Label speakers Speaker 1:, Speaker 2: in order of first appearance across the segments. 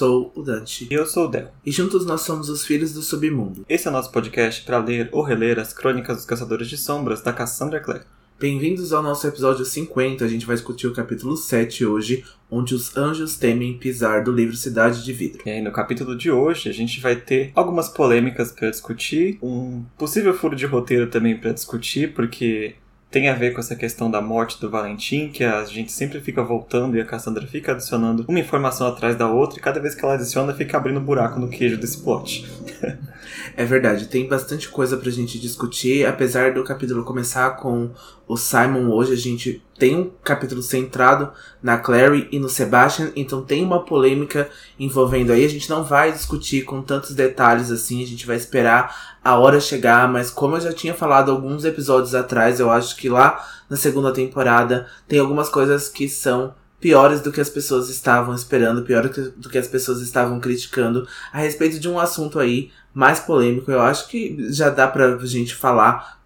Speaker 1: sou o Dante.
Speaker 2: E eu sou o Del.
Speaker 1: E juntos nós somos os Filhos do Submundo.
Speaker 2: Esse é o nosso podcast para ler ou reler as crônicas dos Caçadores de Sombras da Cassandra Clare.
Speaker 1: Bem-vindos ao nosso episódio 50. A gente vai discutir o capítulo 7 hoje, onde os anjos temem pisar do livro Cidade de Vidro.
Speaker 2: E aí, no capítulo de hoje, a gente vai ter algumas polêmicas para discutir, um possível furo de roteiro também para discutir, porque tem a ver com essa questão da morte do Valentim, que a gente sempre fica voltando e a Cassandra fica adicionando uma informação atrás da outra, e cada vez que ela adiciona, fica abrindo buraco no queijo desse plot.
Speaker 1: É verdade, tem bastante coisa pra gente discutir. Apesar do capítulo começar com o Simon hoje, a gente tem um capítulo centrado na Clary e no Sebastian, então tem uma polêmica envolvendo aí. A gente não vai discutir com tantos detalhes assim, a gente vai esperar a hora chegar, mas como eu já tinha falado alguns episódios atrás, eu acho que lá na segunda temporada tem algumas coisas que são piores do que as pessoas estavam esperando, piores do que as pessoas estavam criticando a respeito de um assunto aí mais polêmico. Eu acho que já dá pra gente falar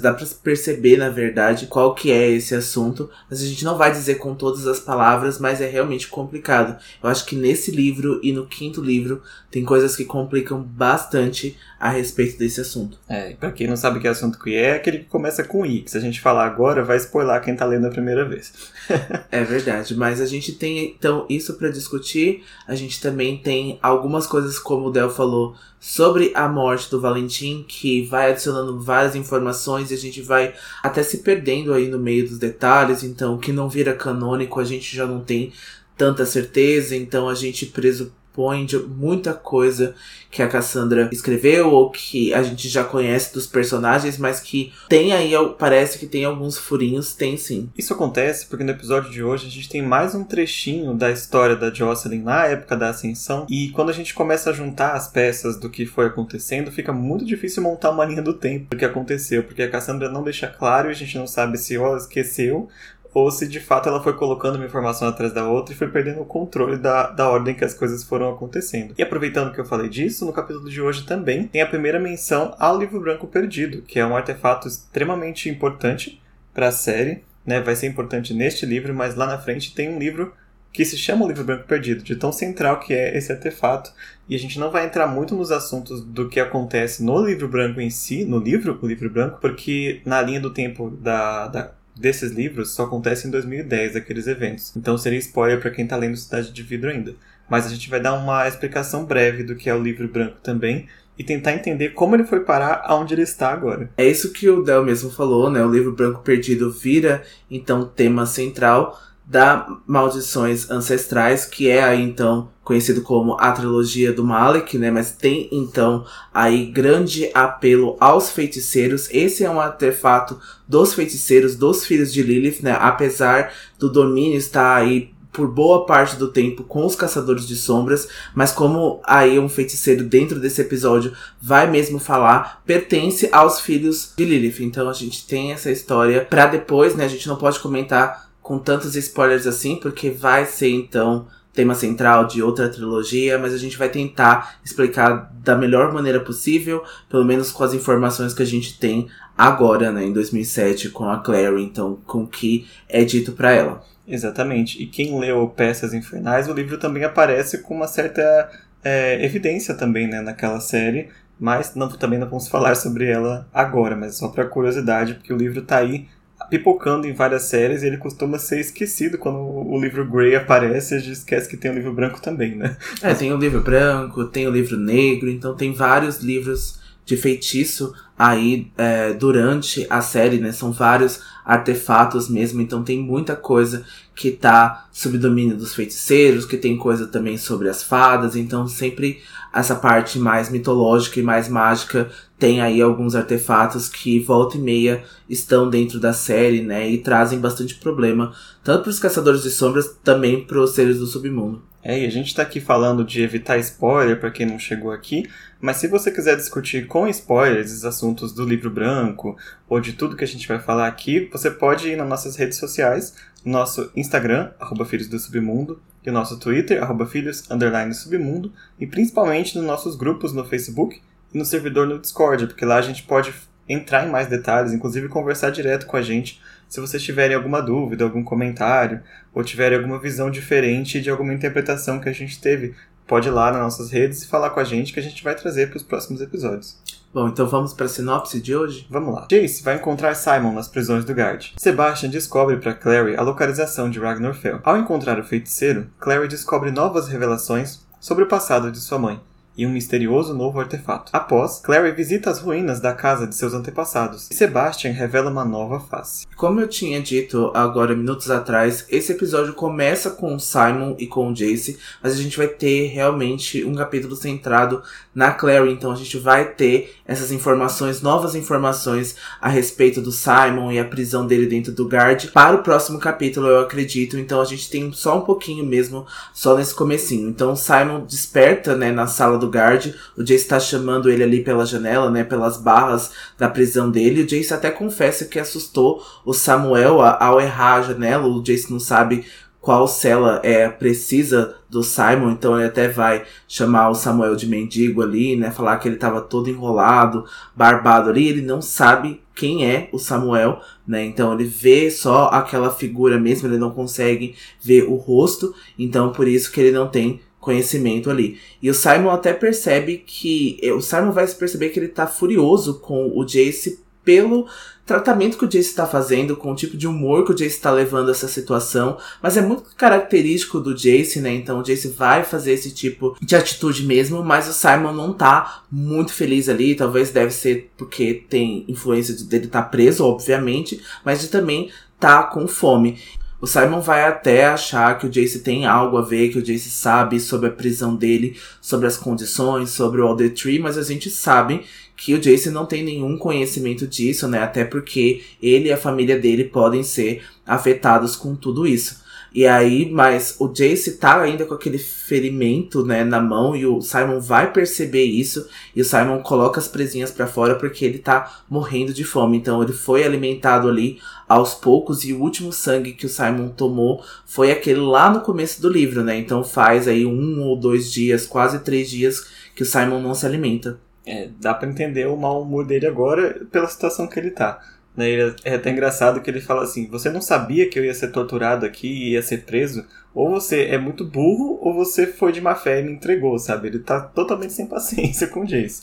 Speaker 1: dá pra perceber, na verdade, qual que é esse assunto, mas a gente não vai dizer com todas as palavras, mas é realmente complicado. Eu acho que nesse livro e no quinto livro tem coisas que complicam bastante a respeito desse assunto.
Speaker 2: É, pra quem não sabe que assunto que é, é aquele que começa com I, que se a gente falar agora, vai spoiler quem tá lendo a primeira vez.
Speaker 1: é verdade, mas a gente tem então isso para discutir, a gente também tem algumas coisas, como o Del falou, sobre a morte do Valentim, que vai adicionando várias informações e a gente vai até se perdendo aí no meio dos detalhes. Então, o que não vira canônico, a gente já não tem tanta certeza, então a gente preso expõe de muita coisa que a Cassandra escreveu ou que a gente já conhece dos personagens, mas que tem aí, parece que tem alguns furinhos, tem sim.
Speaker 2: Isso acontece porque no episódio de hoje a gente tem mais um trechinho da história da Jocelyn na época da Ascensão, e quando a gente começa a juntar as peças do que foi acontecendo, fica muito difícil montar uma linha do tempo do que aconteceu, porque a Cassandra não deixa claro e a gente não sabe se ela esqueceu ou se de fato ela foi colocando uma informação atrás da outra e foi perdendo o controle da, da ordem que as coisas foram acontecendo. E aproveitando que eu falei disso, no capítulo de hoje também tem a primeira menção ao livro branco perdido, que é um artefato extremamente importante para a série, né? Vai ser importante neste livro, mas lá na frente tem um livro que se chama o livro branco perdido, de tão central que é esse artefato. E a gente não vai entrar muito nos assuntos do que acontece no livro branco em si, no livro, o livro branco, porque na linha do tempo da, da desses livros só acontece em 2010, aqueles eventos. Então seria spoiler para quem está lendo Cidade de Vidro ainda. Mas a gente vai dar uma explicação breve do que é o livro branco também e tentar entender como ele foi parar aonde ele está agora.
Speaker 1: É isso que o Del mesmo falou, né? O livro branco perdido vira então tema central da Maldições Ancestrais, que é aí então conhecido como a trilogia do Malek, né? Mas tem então aí grande apelo aos feiticeiros. Esse é um artefato dos feiticeiros, dos filhos de Lilith, né? Apesar do domínio estar aí por boa parte do tempo com os caçadores de sombras, mas como aí um feiticeiro dentro desse episódio vai mesmo falar, pertence aos filhos de Lilith. Então a gente tem essa história para depois, né? A gente não pode comentar com tantos spoilers assim, porque vai ser então tema central de outra trilogia, mas a gente vai tentar explicar da melhor maneira possível, pelo menos com as informações que a gente tem agora, né, em 2007, com a Clary, então, com o que é dito para ela.
Speaker 2: Exatamente. E quem leu Peças Infernais, o livro também aparece com uma certa é, evidência também, né, naquela série, mas não, também não vamos falar sobre ela agora, mas só para curiosidade, porque o livro tá aí pipocando em várias séries e ele costuma ser esquecido quando o livro Grey aparece, a gente esquece que tem o livro branco também, né?
Speaker 1: É, tem o livro branco, tem o livro negro, então tem vários livros de feitiço aí é, durante a série, né? São vários artefatos mesmo, então tem muita coisa que tá sob domínio dos feiticeiros, que tem coisa também sobre as fadas, então sempre essa parte mais mitológica e mais mágica tem aí alguns artefatos que volta e meia estão dentro da série, né, e trazem bastante problema, tanto para os caçadores de sombras, também para os seres do submundo.
Speaker 2: É, e a gente está aqui falando de evitar spoiler para quem não chegou aqui, mas se você quiser discutir com spoilers os assuntos do livro branco ou de tudo que a gente vai falar aqui, você pode ir nas nossas redes sociais, nosso Instagram, arroba Filhos do Submundo, e o nosso Twitter, arroba Filhos, underline Submundo, e principalmente nos nossos grupos no Facebook e no servidor no Discord, porque lá a gente pode entrar em mais detalhes, inclusive conversar direto com a gente se vocês tiverem alguma dúvida, algum comentário, ou tiverem alguma visão diferente de alguma interpretação que a gente teve pode ir lá nas nossas redes e falar com a gente que a gente vai trazer para os próximos episódios.
Speaker 1: Bom, então vamos para a sinopse de hoje?
Speaker 2: Vamos lá. Jace vai encontrar Simon nas prisões do Guard. Sebastian descobre para Clary a localização de Ragnarfell. Ao encontrar o feiticeiro, Clary descobre novas revelações sobre o passado de sua mãe e um misterioso novo artefato. Após, Clary visita as ruínas da casa de seus antepassados e Sebastian revela uma nova face.
Speaker 1: Como eu tinha dito agora minutos atrás, esse episódio começa com o Simon e com o Jace, mas a gente vai ter realmente um capítulo centrado na Clary, então a gente vai ter essas informações, novas informações a respeito do Simon e a prisão dele dentro do Guard para o próximo capítulo, eu acredito. Então a gente tem só um pouquinho mesmo, só nesse comecinho. Então o Simon desperta, né, na sala do Guard, o Jace está chamando ele ali pela janela, né, pelas barras da prisão dele. O Jace até confessa que assustou o Samuel ao errar a janela. O Jace não sabe qual cela é precisa do Simon, então ele até vai chamar o Samuel de mendigo ali, né? Falar que ele tava todo enrolado, barbado ali, ele não sabe quem é o Samuel, né? Então ele vê só aquela figura mesmo, ele não consegue ver o rosto, então por isso que ele não tem conhecimento ali. E o Simon até percebe que o Simon vai perceber que ele tá furioso com o Jace pelo tratamento que o Jace está fazendo, com o tipo de humor que o Jace está levando essa situação, mas é muito característico do Jace, né? Então o Jace vai fazer esse tipo de atitude mesmo, mas o Simon não tá muito feliz ali, talvez deve ser porque tem influência dele estar tá preso, obviamente, mas de também tá com fome. O Simon vai até achar que o Jace tem algo a ver, que o Jace sabe sobre a prisão dele, sobre as condições, sobre o Alder Tree, mas a gente sabe que o Jace não tem nenhum conhecimento disso, né? Até porque ele e a família dele podem ser afetados com tudo isso. E aí, mas o Jace tá ainda com aquele ferimento, né, na mão e o Simon vai perceber isso e o Simon coloca as presinhas para fora porque ele tá morrendo de fome. Então ele foi alimentado ali aos poucos e o último sangue que o Simon tomou foi aquele lá no começo do livro, né? Então faz aí um ou dois dias, quase três dias que o Simon não se alimenta.
Speaker 2: É, dá para entender o mau humor dele agora pela situação que ele tá. Né? É até engraçado que ele fala assim: Você não sabia que eu ia ser torturado aqui e ia ser preso? Ou você é muito burro, ou você foi de má fé e me entregou, sabe? Ele tá totalmente sem paciência com o Jace.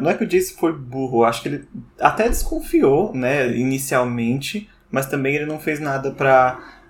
Speaker 2: Não é que o Jace foi burro, acho que ele até desconfiou, né, inicialmente, mas também ele não fez nada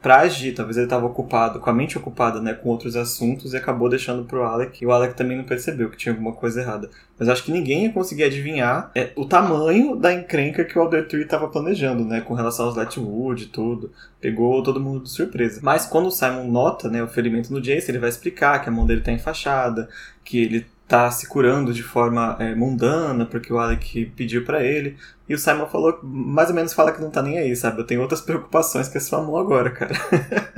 Speaker 2: pra agir. Talvez ele estava ocupado, com a mente ocupada, né, com outros assuntos e acabou deixando pro Alec. E o Alec também não percebeu que tinha alguma coisa errada. Mas acho que ninguém ia conseguir adivinhar é, o tamanho da encrenca que o Alder Tree estava planejando, né, com relação aos Lightwood e tudo. Pegou todo mundo de surpresa. Mas quando o Simon nota, né, o ferimento no Jace, ele vai explicar que a mão dele tá enfaixada, que ele tá se curando de forma é, mundana, porque o Alec pediu para ele. E o Simon falou, mais ou menos fala que não tá nem aí, sabe? Eu tenho outras preocupações que a sua mão agora, cara.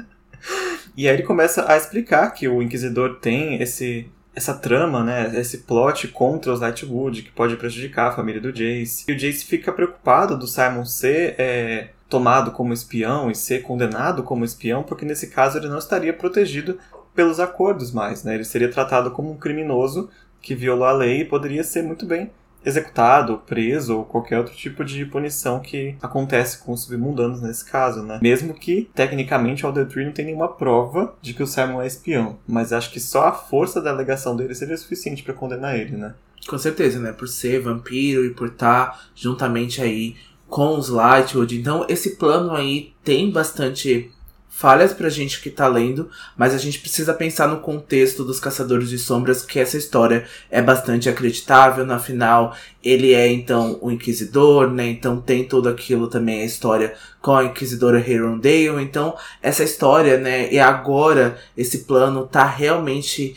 Speaker 2: e aí ele começa a explicar que o Inquisidor tem esse essa trama, né, esse plot contra os Lightwood, que pode prejudicar a família do Jace. E o Jace fica preocupado do Simon ser é, tomado como espião e ser condenado como espião, porque nesse caso ele não estaria protegido pelos acordos mais, né? Ele seria tratado como um criminoso que violou a lei e poderia ser muito bem executado, preso ou qualquer outro tipo de punição que acontece com os submundanos nesse caso, né? Mesmo que, tecnicamente, o Alder não tem nenhuma prova de que o Simon é espião, mas acho que só a força da alegação dele seria suficiente para condenar ele, né?
Speaker 1: Com certeza, né? Por ser vampiro e por estar tá juntamente aí com os Lightwood. Então, esse plano aí tem bastante falhas pra gente que tá lendo, mas a gente precisa pensar no contexto dos Caçadores de Sombras, que essa história é bastante acreditável, na final ele é então o Inquisidor, né, então tem tudo aquilo também, a história com a Inquisidora Herondale, então essa história, né, e agora esse plano tá realmente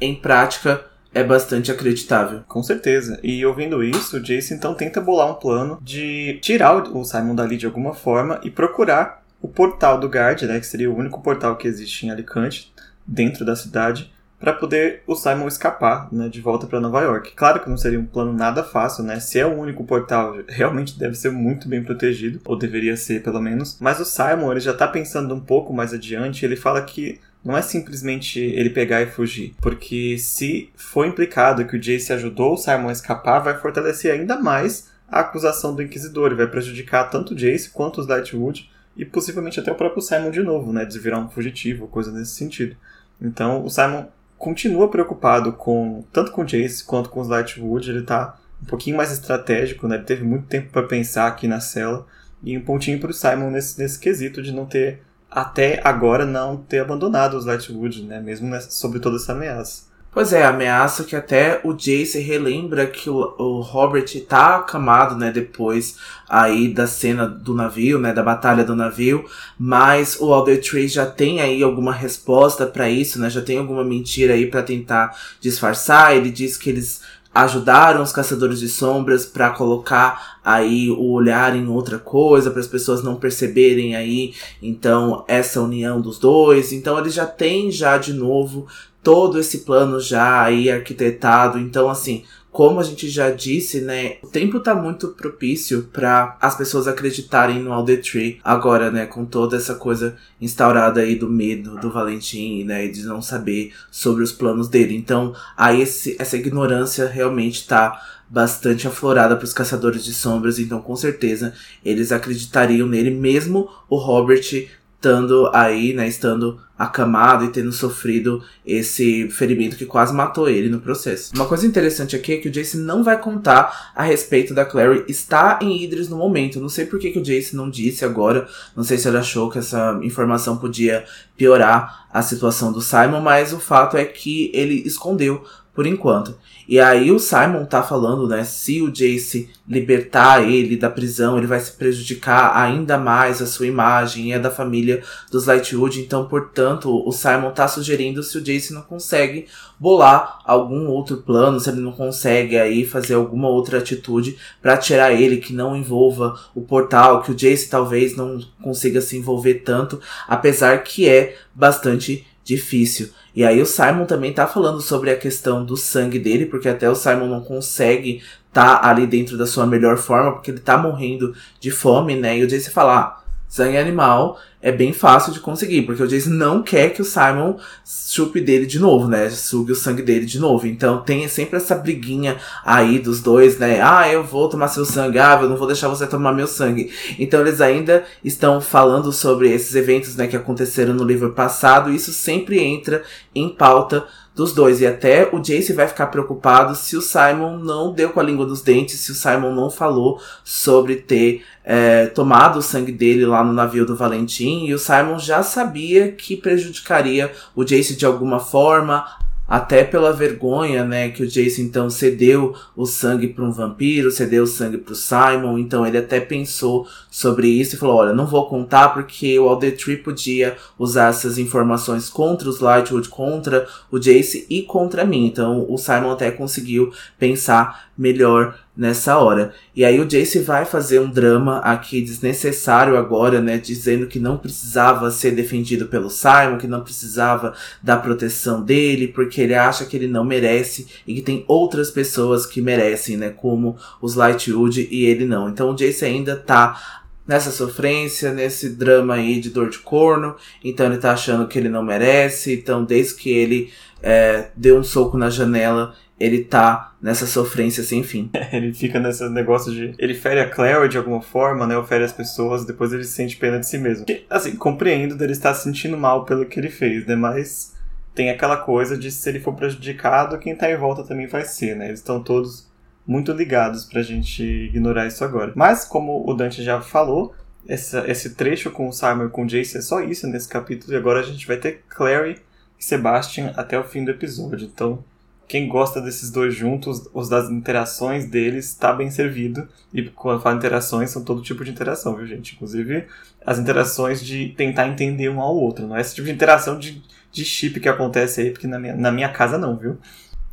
Speaker 1: em prática é bastante acreditável.
Speaker 2: Com certeza. E ouvindo isso, o Jace então tenta bolar um plano de tirar o Simon dali de alguma forma e procurar o portal do Guard, né, que seria o único portal que existe em Alicante, dentro da cidade, para poder o Simon escapar né, de volta para Nova York. Claro que não seria um plano nada fácil, né? Se é o único portal, realmente deve ser muito bem protegido, ou deveria ser pelo menos. Mas o Simon ele já está pensando um pouco mais adiante. Ele fala que não é simplesmente ele pegar e fugir, porque se for implicado que o Jace ajudou o Simon a escapar, vai fortalecer ainda mais a acusação do Inquisidor e vai prejudicar tanto o Jace quanto os Lightwood e possivelmente até o próprio Simon de novo, né, de virar um fugitivo, coisa nesse sentido. Então o Simon continua preocupado com tanto com o Jace quanto com os Lightwood, ele tá um pouquinho mais estratégico, né? Ele teve muito tempo para pensar aqui na cela e um pontinho pro Simon nesse, nesse quesito de não ter até agora não ter abandonado os Lightwood, né? Mesmo nessa, sobre toda essa ameaça.
Speaker 1: Pois é, ameaça que até o Jace relembra que o, o Robert tá acamado, né, depois aí da cena do navio, né, da batalha do navio, mas o Alder Tree já tem aí alguma resposta para isso, né, já tem alguma mentira aí para tentar disfarçar, ele diz que eles ajudaram os caçadores de sombras para colocar aí o olhar em outra coisa, para as pessoas não perceberem aí então essa união dos dois. Então ele já tem já de novo todo esse plano já aí arquitetado. Então, assim, como a gente já disse, né, o tempo tá muito propício para as pessoas acreditarem no Alder Tree agora, né, com toda essa coisa instaurada aí do medo do Valentim, né, de não saber sobre os planos dele. Então, aí esse, essa ignorância realmente tá bastante aflorada para os caçadores de sombras, então com certeza eles acreditariam nele, mesmo o Robert estando aí, né, estando acamado e tendo sofrido esse ferimento que quase matou ele no processo. Uma coisa interessante aqui é que o Jace não vai contar a respeito da Clary estar em Idris no momento. Não sei por que, que o Jace não disse agora. Não sei se ele achou que essa informação podia piorar a situação do Simon, mas o fato é que ele escondeu por enquanto. E aí o Simon tá falando, né, se o Jace libertar ele da prisão, ele vai se prejudicar ainda mais a sua imagem e a da família dos Lightwood. Então, portanto, o Simon tá sugerindo se o Jace não consegue bolar algum outro plano, se ele não consegue aí fazer alguma outra atitude para tirar ele que não envolva o portal, que o Jace talvez não consiga se envolver tanto, apesar que é bastante difícil. E aí o Simon também tá falando sobre a questão do sangue dele, porque até o Simon não consegue tá ali dentro da sua melhor forma, porque ele tá morrendo de fome, né? E o Jace fala, ah, sangue animal é bem fácil de conseguir, porque o Jace não quer que o Simon chupe dele de novo, né? Sugue o sangue dele de novo. Então tem sempre essa briguinha aí dos dois, né? Ah, eu vou tomar seu sangue, ah, eu não vou deixar você tomar meu sangue. Então eles ainda estão falando sobre esses eventos, né, que aconteceram no livro passado, e isso sempre entra em pauta dos dois. E até o Jace vai ficar preocupado se o Simon não deu com a língua dos dentes, se o Simon não falou sobre ter é, tomado o sangue dele lá no navio do Valentim. E o Simon já sabia que prejudicaria o Jace de alguma forma, até pela vergonha, né, que o Jason então cedeu o sangue para um vampiro, cedeu o sangue para o Simon, então ele até pensou sobre isso e falou: "Olha, não vou contar porque o Aldertree podia usar essas informações contra os Lightwood, contra o Jace e contra mim". Então o Simon até conseguiu pensar melhor nessa hora. E aí o Jace vai fazer um drama aqui desnecessário agora, né, dizendo que não precisava ser defendido pelo Simon, que não precisava da proteção dele, porque ele acha que ele não merece e que tem outras pessoas que merecem, né, como os Lightwood e ele não. Então o Jace ainda tá nessa sofrência, nesse drama aí de dor de corno, então ele tá achando que ele não merece, então desde que ele é, deu um soco na janela, ele tá nessa sofrência sem fim.
Speaker 2: Ele fica nesse negócio de. Ele fere a Claire de alguma forma, né? Ou fere as pessoas, depois ele sente pena de si mesmo. Que, assim, compreendo dele estar se sentindo mal pelo que ele fez, né? Mas tem aquela coisa de se ele for prejudicado, quem tá em volta também vai ser, né? Eles estão todos muito ligados pra gente ignorar isso agora. Mas, como o Dante já falou, essa, esse trecho com o Simon e com o Jace é só isso nesse capítulo, e agora a gente vai ter Clary e Sebastian até o fim do episódio. Então quem gosta desses dois juntos, os das interações deles, está bem servido. E quando eu falo interações, são todo tipo de interação, viu, gente? Inclusive as interações de tentar entender um ao outro. Não é esse tipo de interação de, de chip que acontece aí, porque na minha, na minha casa não, viu?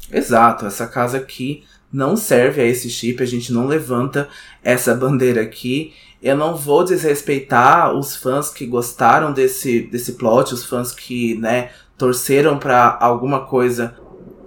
Speaker 1: Exato, essa casa aqui não serve a esse chip, a gente não levanta essa bandeira aqui. Eu não vou desrespeitar os fãs que gostaram desse, desse plot, os fãs que, né, torceram para alguma coisa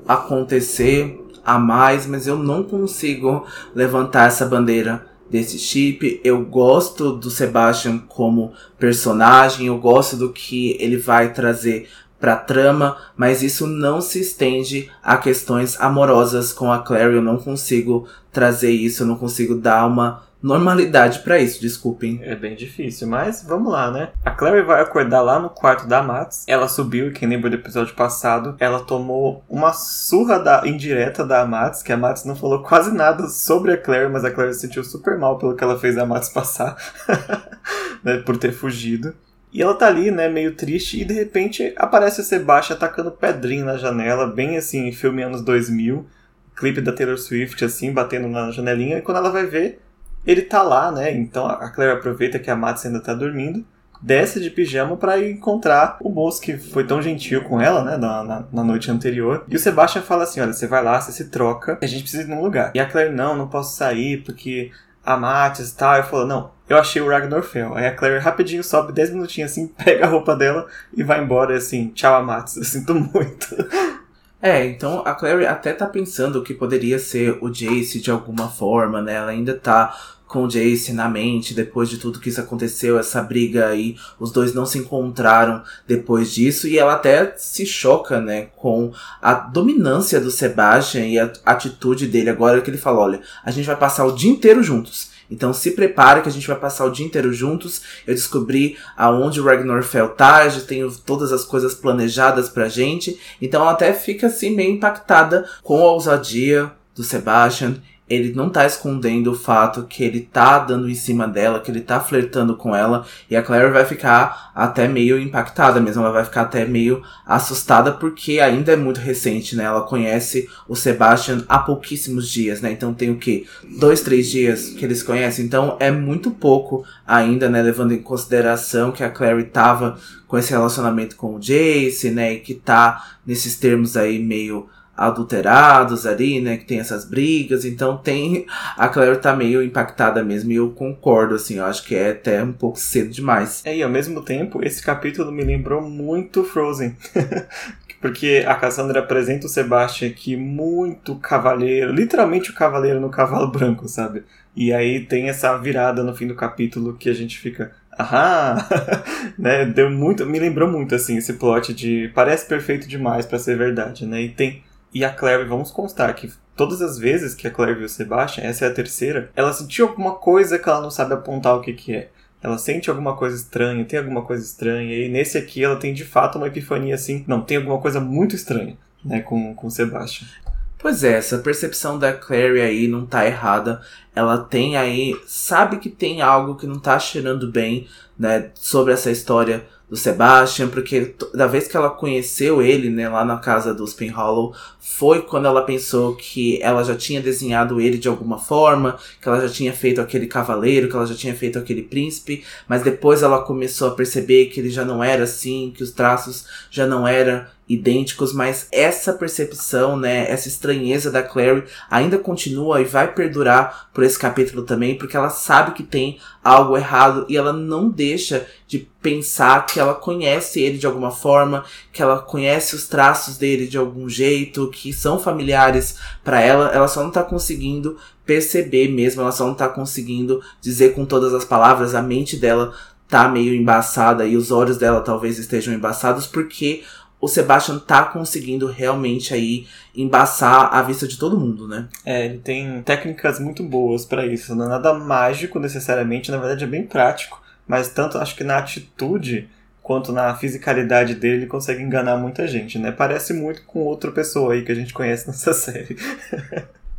Speaker 1: acontecer a mais, mas eu não consigo levantar essa bandeira desse chip. Eu gosto do Sebastian como personagem, eu gosto do que ele vai trazer pra trama, mas isso não se estende a questões amorosas com a Clary. Eu não consigo trazer isso, eu não consigo dar uma normalidade para isso, desculpem.
Speaker 2: É bem difícil, mas vamos lá, né? A Clary vai acordar lá no quarto da Mats. Ela subiu, quem lembra do episódio passado, ela tomou uma surra da, indireta da Mats, que a Mats não falou quase nada sobre a Clary, mas a Clary se sentiu super mal pelo que ela fez a Mats passar, né, por ter fugido. E ela tá ali, né, meio triste, e de repente aparece o Sebastian atacando pedrinho na janela, bem assim, filme anos 2000, clipe da Taylor Swift, assim, batendo na janelinha, e quando ela vai ver, ele tá lá, né, então a Claire aproveita que a Mats ainda tá dormindo, desce de pijama para encontrar o moço que foi tão gentil com ela, né, na, na, na, noite anterior. E o Sebastian fala assim, olha, você vai lá, você se troca, a gente precisa ir num lugar. E a Claire, não, não posso sair porque a Matis e tal. Eu falo, não, eu achei o Ragnar Fell. Aí a Claire rapidinho sobe 10 minutinhos assim, pega a roupa dela e vai embora assim, tchau Amatis, eu sinto muito.
Speaker 1: É, então a Claire até tá pensando que poderia ser o Jace de alguma forma, né? Ela ainda tá com o Jace na mente depois de tudo que isso aconteceu, essa briga aí, os dois não se encontraram depois disso e ela até se choca, né, com a dominância do Sebastian e a atitude dele agora que ele fala, olha, a gente vai passar o dia inteiro juntos. Então se prepare que a gente vai passar o dia inteiro juntos. Eu descobri aonde o Ragnar Fell tá, já tenho todas as coisas planejadas pra gente. Então ela até fica assim meio impactada com a ousadia do Sebastian ele não tá escondendo o fato que ele tá dando em cima dela, que ele tá flertando com ela, e a Claire vai ficar até meio impactada mesmo, ela vai ficar até meio assustada porque ainda é muito recente, né? Ela conhece o Sebastian há pouquíssimos dias, né? Então tem o que? Dois, três dias que eles conhecem, então é muito pouco ainda, né? Levando em consideração que a Claire tava com esse relacionamento com o Jace, né? E que tá nesses termos aí meio adulterados ali, né? Que tem essas brigas. Então tem. A Claire tá meio impactada mesmo. E eu concordo, assim. Eu acho que é até um pouco cedo demais.
Speaker 2: É, e ao mesmo tempo, esse capítulo me lembrou muito Frozen. Porque a Cassandra apresenta o Sebastian aqui muito cavaleiro, literalmente o cavaleiro no cavalo branco, sabe? E aí tem essa virada no fim do capítulo que a gente fica, ah, né? Deu muito, me lembrou muito assim esse plot de parece perfeito demais para ser verdade, né? E tem e a Claire, vamos constar que todas as vezes que a Claire viu o Sebastian, essa é a terceira, ela sentiu alguma coisa que ela não sabe apontar o que, que é. Ela sente alguma coisa estranha, tem alguma coisa estranha, e nesse aqui ela tem de fato uma epifania assim, não, tem alguma coisa muito estranha, né, com, com o Sebastian.
Speaker 1: Pois é, essa percepção da Clary aí não tá errada. Ela tem aí, sabe que tem algo que não tá cheirando bem, né, sobre essa história do Sebastian, porque da vez que ela conheceu ele, né, lá na casa do Spin Hollow, foi quando ela pensou que ela já tinha desenhado ele de alguma forma, que ela já tinha feito aquele cavaleiro, que ela já tinha feito aquele príncipe, mas depois ela começou a perceber que ele já não era assim, que os traços já não eram idênticos, mas essa percepção, né, essa estranheza da Clary ainda continua e vai perdurar por esse capítulo também, porque ela sabe que tem algo errado e ela não deixa de pensar que ela conhece ele de alguma forma, que ela conhece os traços dele de algum jeito, que são familiares para ela, ela só não tá conseguindo perceber mesmo, ela só não tá conseguindo dizer com todas as palavras, a mente dela tá meio embaçada e os olhos dela talvez estejam embaçados porque o Sebastian tá conseguindo realmente aí embaçar a vista de todo mundo, né?
Speaker 2: É, ele tem técnicas muito boas para isso. Não é nada mágico necessariamente, na verdade é bem prático. Mas tanto acho que na atitude quanto na fisicalidade dele ele consegue enganar muita gente, né? Parece muito com outra pessoa aí que a gente conhece nessa série.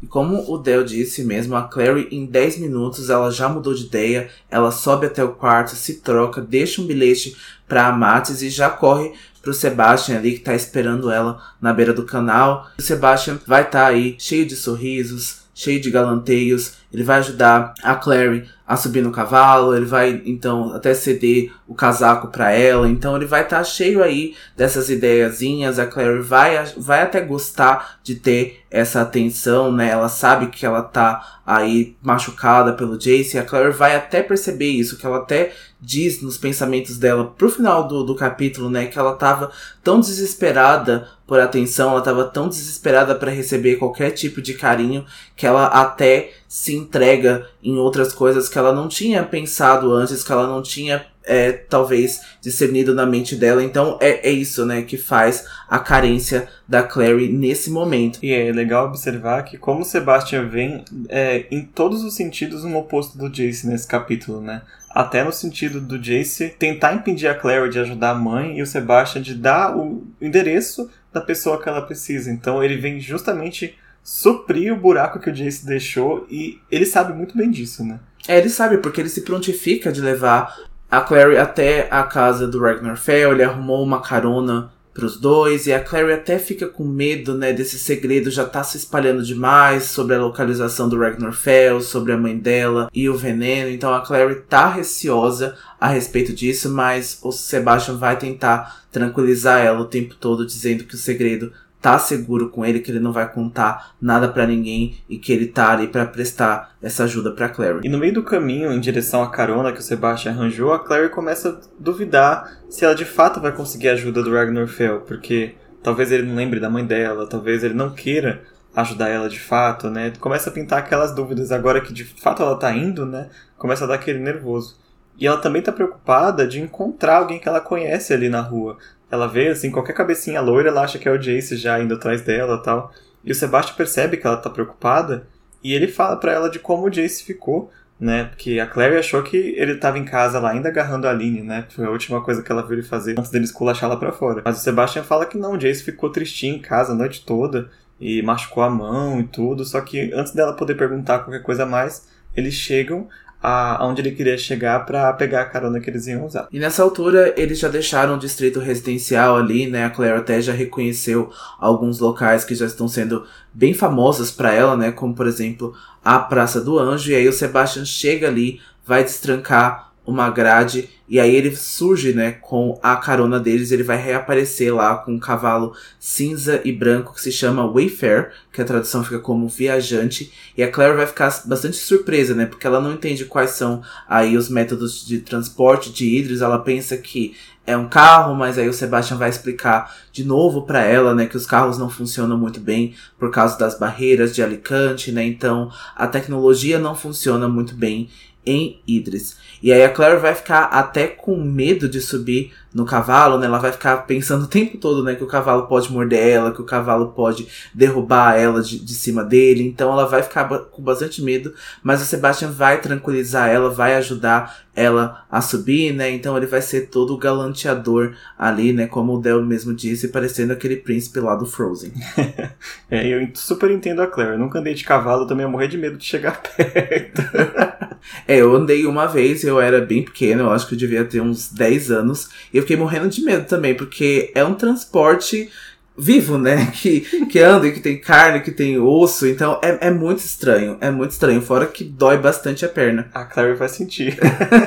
Speaker 1: E como o Del disse mesmo, a Clary em 10 minutos ela já mudou de ideia, ela sobe até o quarto, se troca, deixa um bilhete pra Amatis e já corre pro Sebastian ali que tá esperando ela na beira do canal. O Sebastian vai estar tá aí cheio de sorrisos, cheio de galanteios. Ele vai ajudar a Clary a subir no cavalo, ele vai então até ceder o casaco para ela, então ele vai estar tá cheio aí dessas ideiazinhas, a Claire vai, vai até gostar de ter essa atenção, né? Ela sabe que ela tá aí machucada pelo Jace, e a Claire vai até perceber isso, que ela até diz nos pensamentos dela pro final do, do capítulo, né, que ela tava tão desesperada por atenção, ela tava tão desesperada para receber qualquer tipo de carinho que ela até se entrega em outras coisas que ela não tinha pensado antes, que ela não tinha é, talvez discernido na mente dela. Então é, é isso, né, que faz a carência da Clary nesse momento.
Speaker 2: E é legal observar que como o Sebastian vem é, em todos os sentidos um oposto do Jace nesse capítulo, né? Até no sentido do Jace tentar impedir a Clary de ajudar a mãe e o Sebastian de dar o endereço da pessoa que ela precisa. Então ele vem justamente suprir o buraco que o Jace deixou e ele sabe muito bem disso, né?
Speaker 1: É, ele sabe, porque ele se prontifica de levar a Clary até a casa do Ragnar Fel, ele arrumou uma carona pros dois, e a Clary até fica com medo, né, desse segredo já tá se espalhando demais sobre a localização do Ragnar Fel, sobre a mãe dela e o veneno, então a Clary tá receosa a respeito disso, mas o Sebastian vai tentar tranquilizar ela o tempo todo, dizendo que o segredo tá seguro com ele, que ele não vai contar nada para ninguém e que ele tá ali para prestar essa ajuda para Clary.
Speaker 2: E no meio do caminho, em direção à carona que o Sebastian arranjou, a Clary começa a duvidar se ela de fato vai conseguir a ajuda do Ragnar Fel, porque talvez ele não lembre da mãe dela, talvez ele não queira ajudar ela de fato, né? Começa a pintar aquelas dúvidas agora que de fato ela tá indo, né? Começa a dar aquele nervoso. E ela também tá preocupada de encontrar alguém que ela conhece ali na rua. Ela vê, assim, qualquer cabecinha loira, ela acha que é o Jace já indo atrás dela tal. E o Sebastian percebe que ela tá preocupada e ele fala para ela de como o Jace ficou, né? Porque a Clary achou que ele tava em casa lá ainda agarrando a Aline, né? Foi a última coisa que ela viu ele fazer antes dele esculachar lá pra fora. Mas o Sebastian fala que não, o Jace ficou tristinho em casa a noite toda e machucou a mão e tudo. Só que antes dela poder perguntar qualquer coisa a mais, eles chegam, a, onde ele queria chegar para pegar a carona que eles iam usar.
Speaker 1: E nessa altura eles já deixaram o distrito residencial ali, né? A Claire até já reconheceu alguns locais que já estão sendo bem famosos para ela, né? Como por exemplo a Praça do Anjo. E aí o Sebastian chega ali, vai destrancar uma grade e aí ele surge, né, com a carona deles, ele vai reaparecer lá com um cavalo cinza e branco que se chama Wayfair, que a tradução fica como viajante, e a Claire vai ficar bastante surpresa, né, porque ela não entende quais são aí os métodos de transporte de Idris, ela pensa que é um carro, mas aí o Sebastian vai explicar de novo para ela, né, que os carros não funcionam muito bem por causa das barreiras de Alicante, né? Então, a tecnologia não funciona muito bem em Idris. E aí a Claire vai ficar até com medo de subir no cavalo, né? Ela vai ficar pensando o tempo todo, né? Que o cavalo pode morder ela, que o cavalo pode derrubar ela de, de cima dele. Então ela vai ficar com bastante medo. Mas o Sebastian vai tranquilizar ela, vai ajudar ela a subir, né? Então ele vai ser todo o galanteador ali, né? Como o Del mesmo disse, parecendo aquele príncipe lá do Frozen.
Speaker 2: é, eu super entendo a Claire. Eu nunca andei de cavalo, também ia morrer de medo de chegar perto.
Speaker 1: é, eu andei uma vez, eu era bem pequeno, eu acho que eu devia ter uns 10 anos. E eu fiquei morrendo de medo também, porque é um transporte vivo, né? Que, que anda e que tem carne, que tem osso. Então é, é muito estranho. É muito estranho. Fora que dói bastante a perna.
Speaker 2: A Clary vai sentir.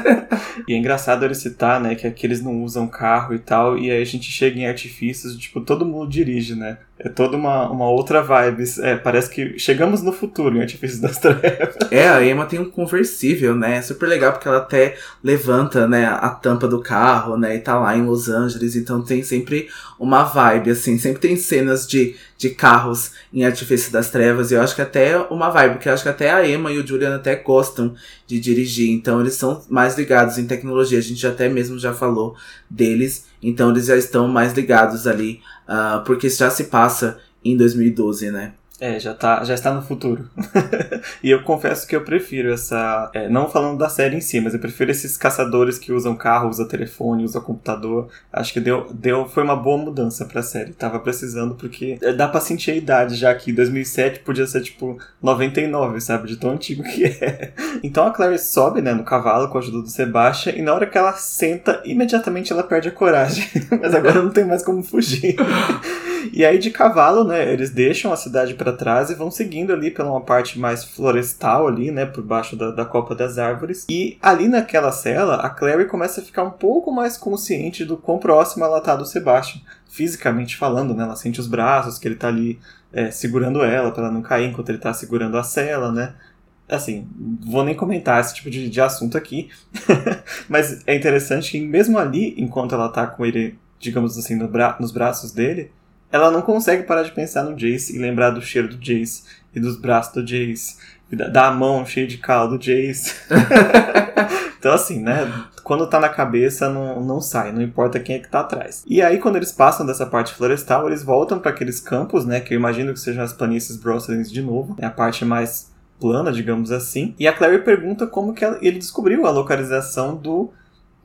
Speaker 2: e é engraçado ele citar, né? Que aqui eles não usam carro e tal. E aí a gente chega em artifícios, tipo, todo mundo dirige, né? É toda uma, uma outra vibe. É, parece que chegamos no futuro em Artifícios das Trevas.
Speaker 1: É, a Emma tem um conversível, né? É super legal porque ela até levanta, né, a tampa do carro, né? E tá lá em Los Angeles. Então tem sempre uma vibe, assim. Sempre tem cenas de, de carros em Artifício das Trevas. E eu acho que até uma vibe, porque eu acho que até a Emma e o Julian até gostam de dirigir. Então eles são mais ligados em tecnologia. A gente até mesmo já falou deles. Então eles já estão mais ligados ali, uh, porque já se passa em 2012, né?
Speaker 2: É, já, tá, já está no futuro. e eu confesso que eu prefiro essa. É, não falando da série em si, mas eu prefiro esses caçadores que usam carro, usam telefone, usam computador. Acho que deu, deu, foi uma boa mudança pra série. Tava precisando, porque é, dá pra sentir a idade, já que 2007 podia ser tipo 99, sabe? De tão antigo que é. Então a Clary sobe, né, no cavalo com a ajuda do Sebastian, e na hora que ela senta, imediatamente ela perde a coragem. mas agora não tem mais como fugir. E aí de cavalo, né, eles deixam a cidade para trás e vão seguindo ali pela uma parte mais florestal ali, né, por baixo da, da copa das árvores. E ali naquela cela, a Clary começa a ficar um pouco mais consciente do quão próxima ela tá do Sebastian, fisicamente falando, né, ela sente os braços, que ele tá ali é, segurando ela para ela não cair enquanto ele tá segurando a cela, né. Assim, vou nem comentar esse tipo de, de assunto aqui, mas é interessante que mesmo ali, enquanto ela tá com ele, digamos assim, no bra nos braços dele, ela não consegue parar de pensar no Jace e lembrar do cheiro do Jace. e dos braços do Jace, e da, da mão cheia de cal do Jace. então, assim, né? Quando tá na cabeça, não, não sai, não importa quem é que tá atrás. E aí, quando eles passam dessa parte florestal, eles voltam para aqueles campos, né? Que eu imagino que sejam as planícies Brosselins de novo. É a parte mais plana, digamos assim. E a Clary pergunta como que ele descobriu a localização do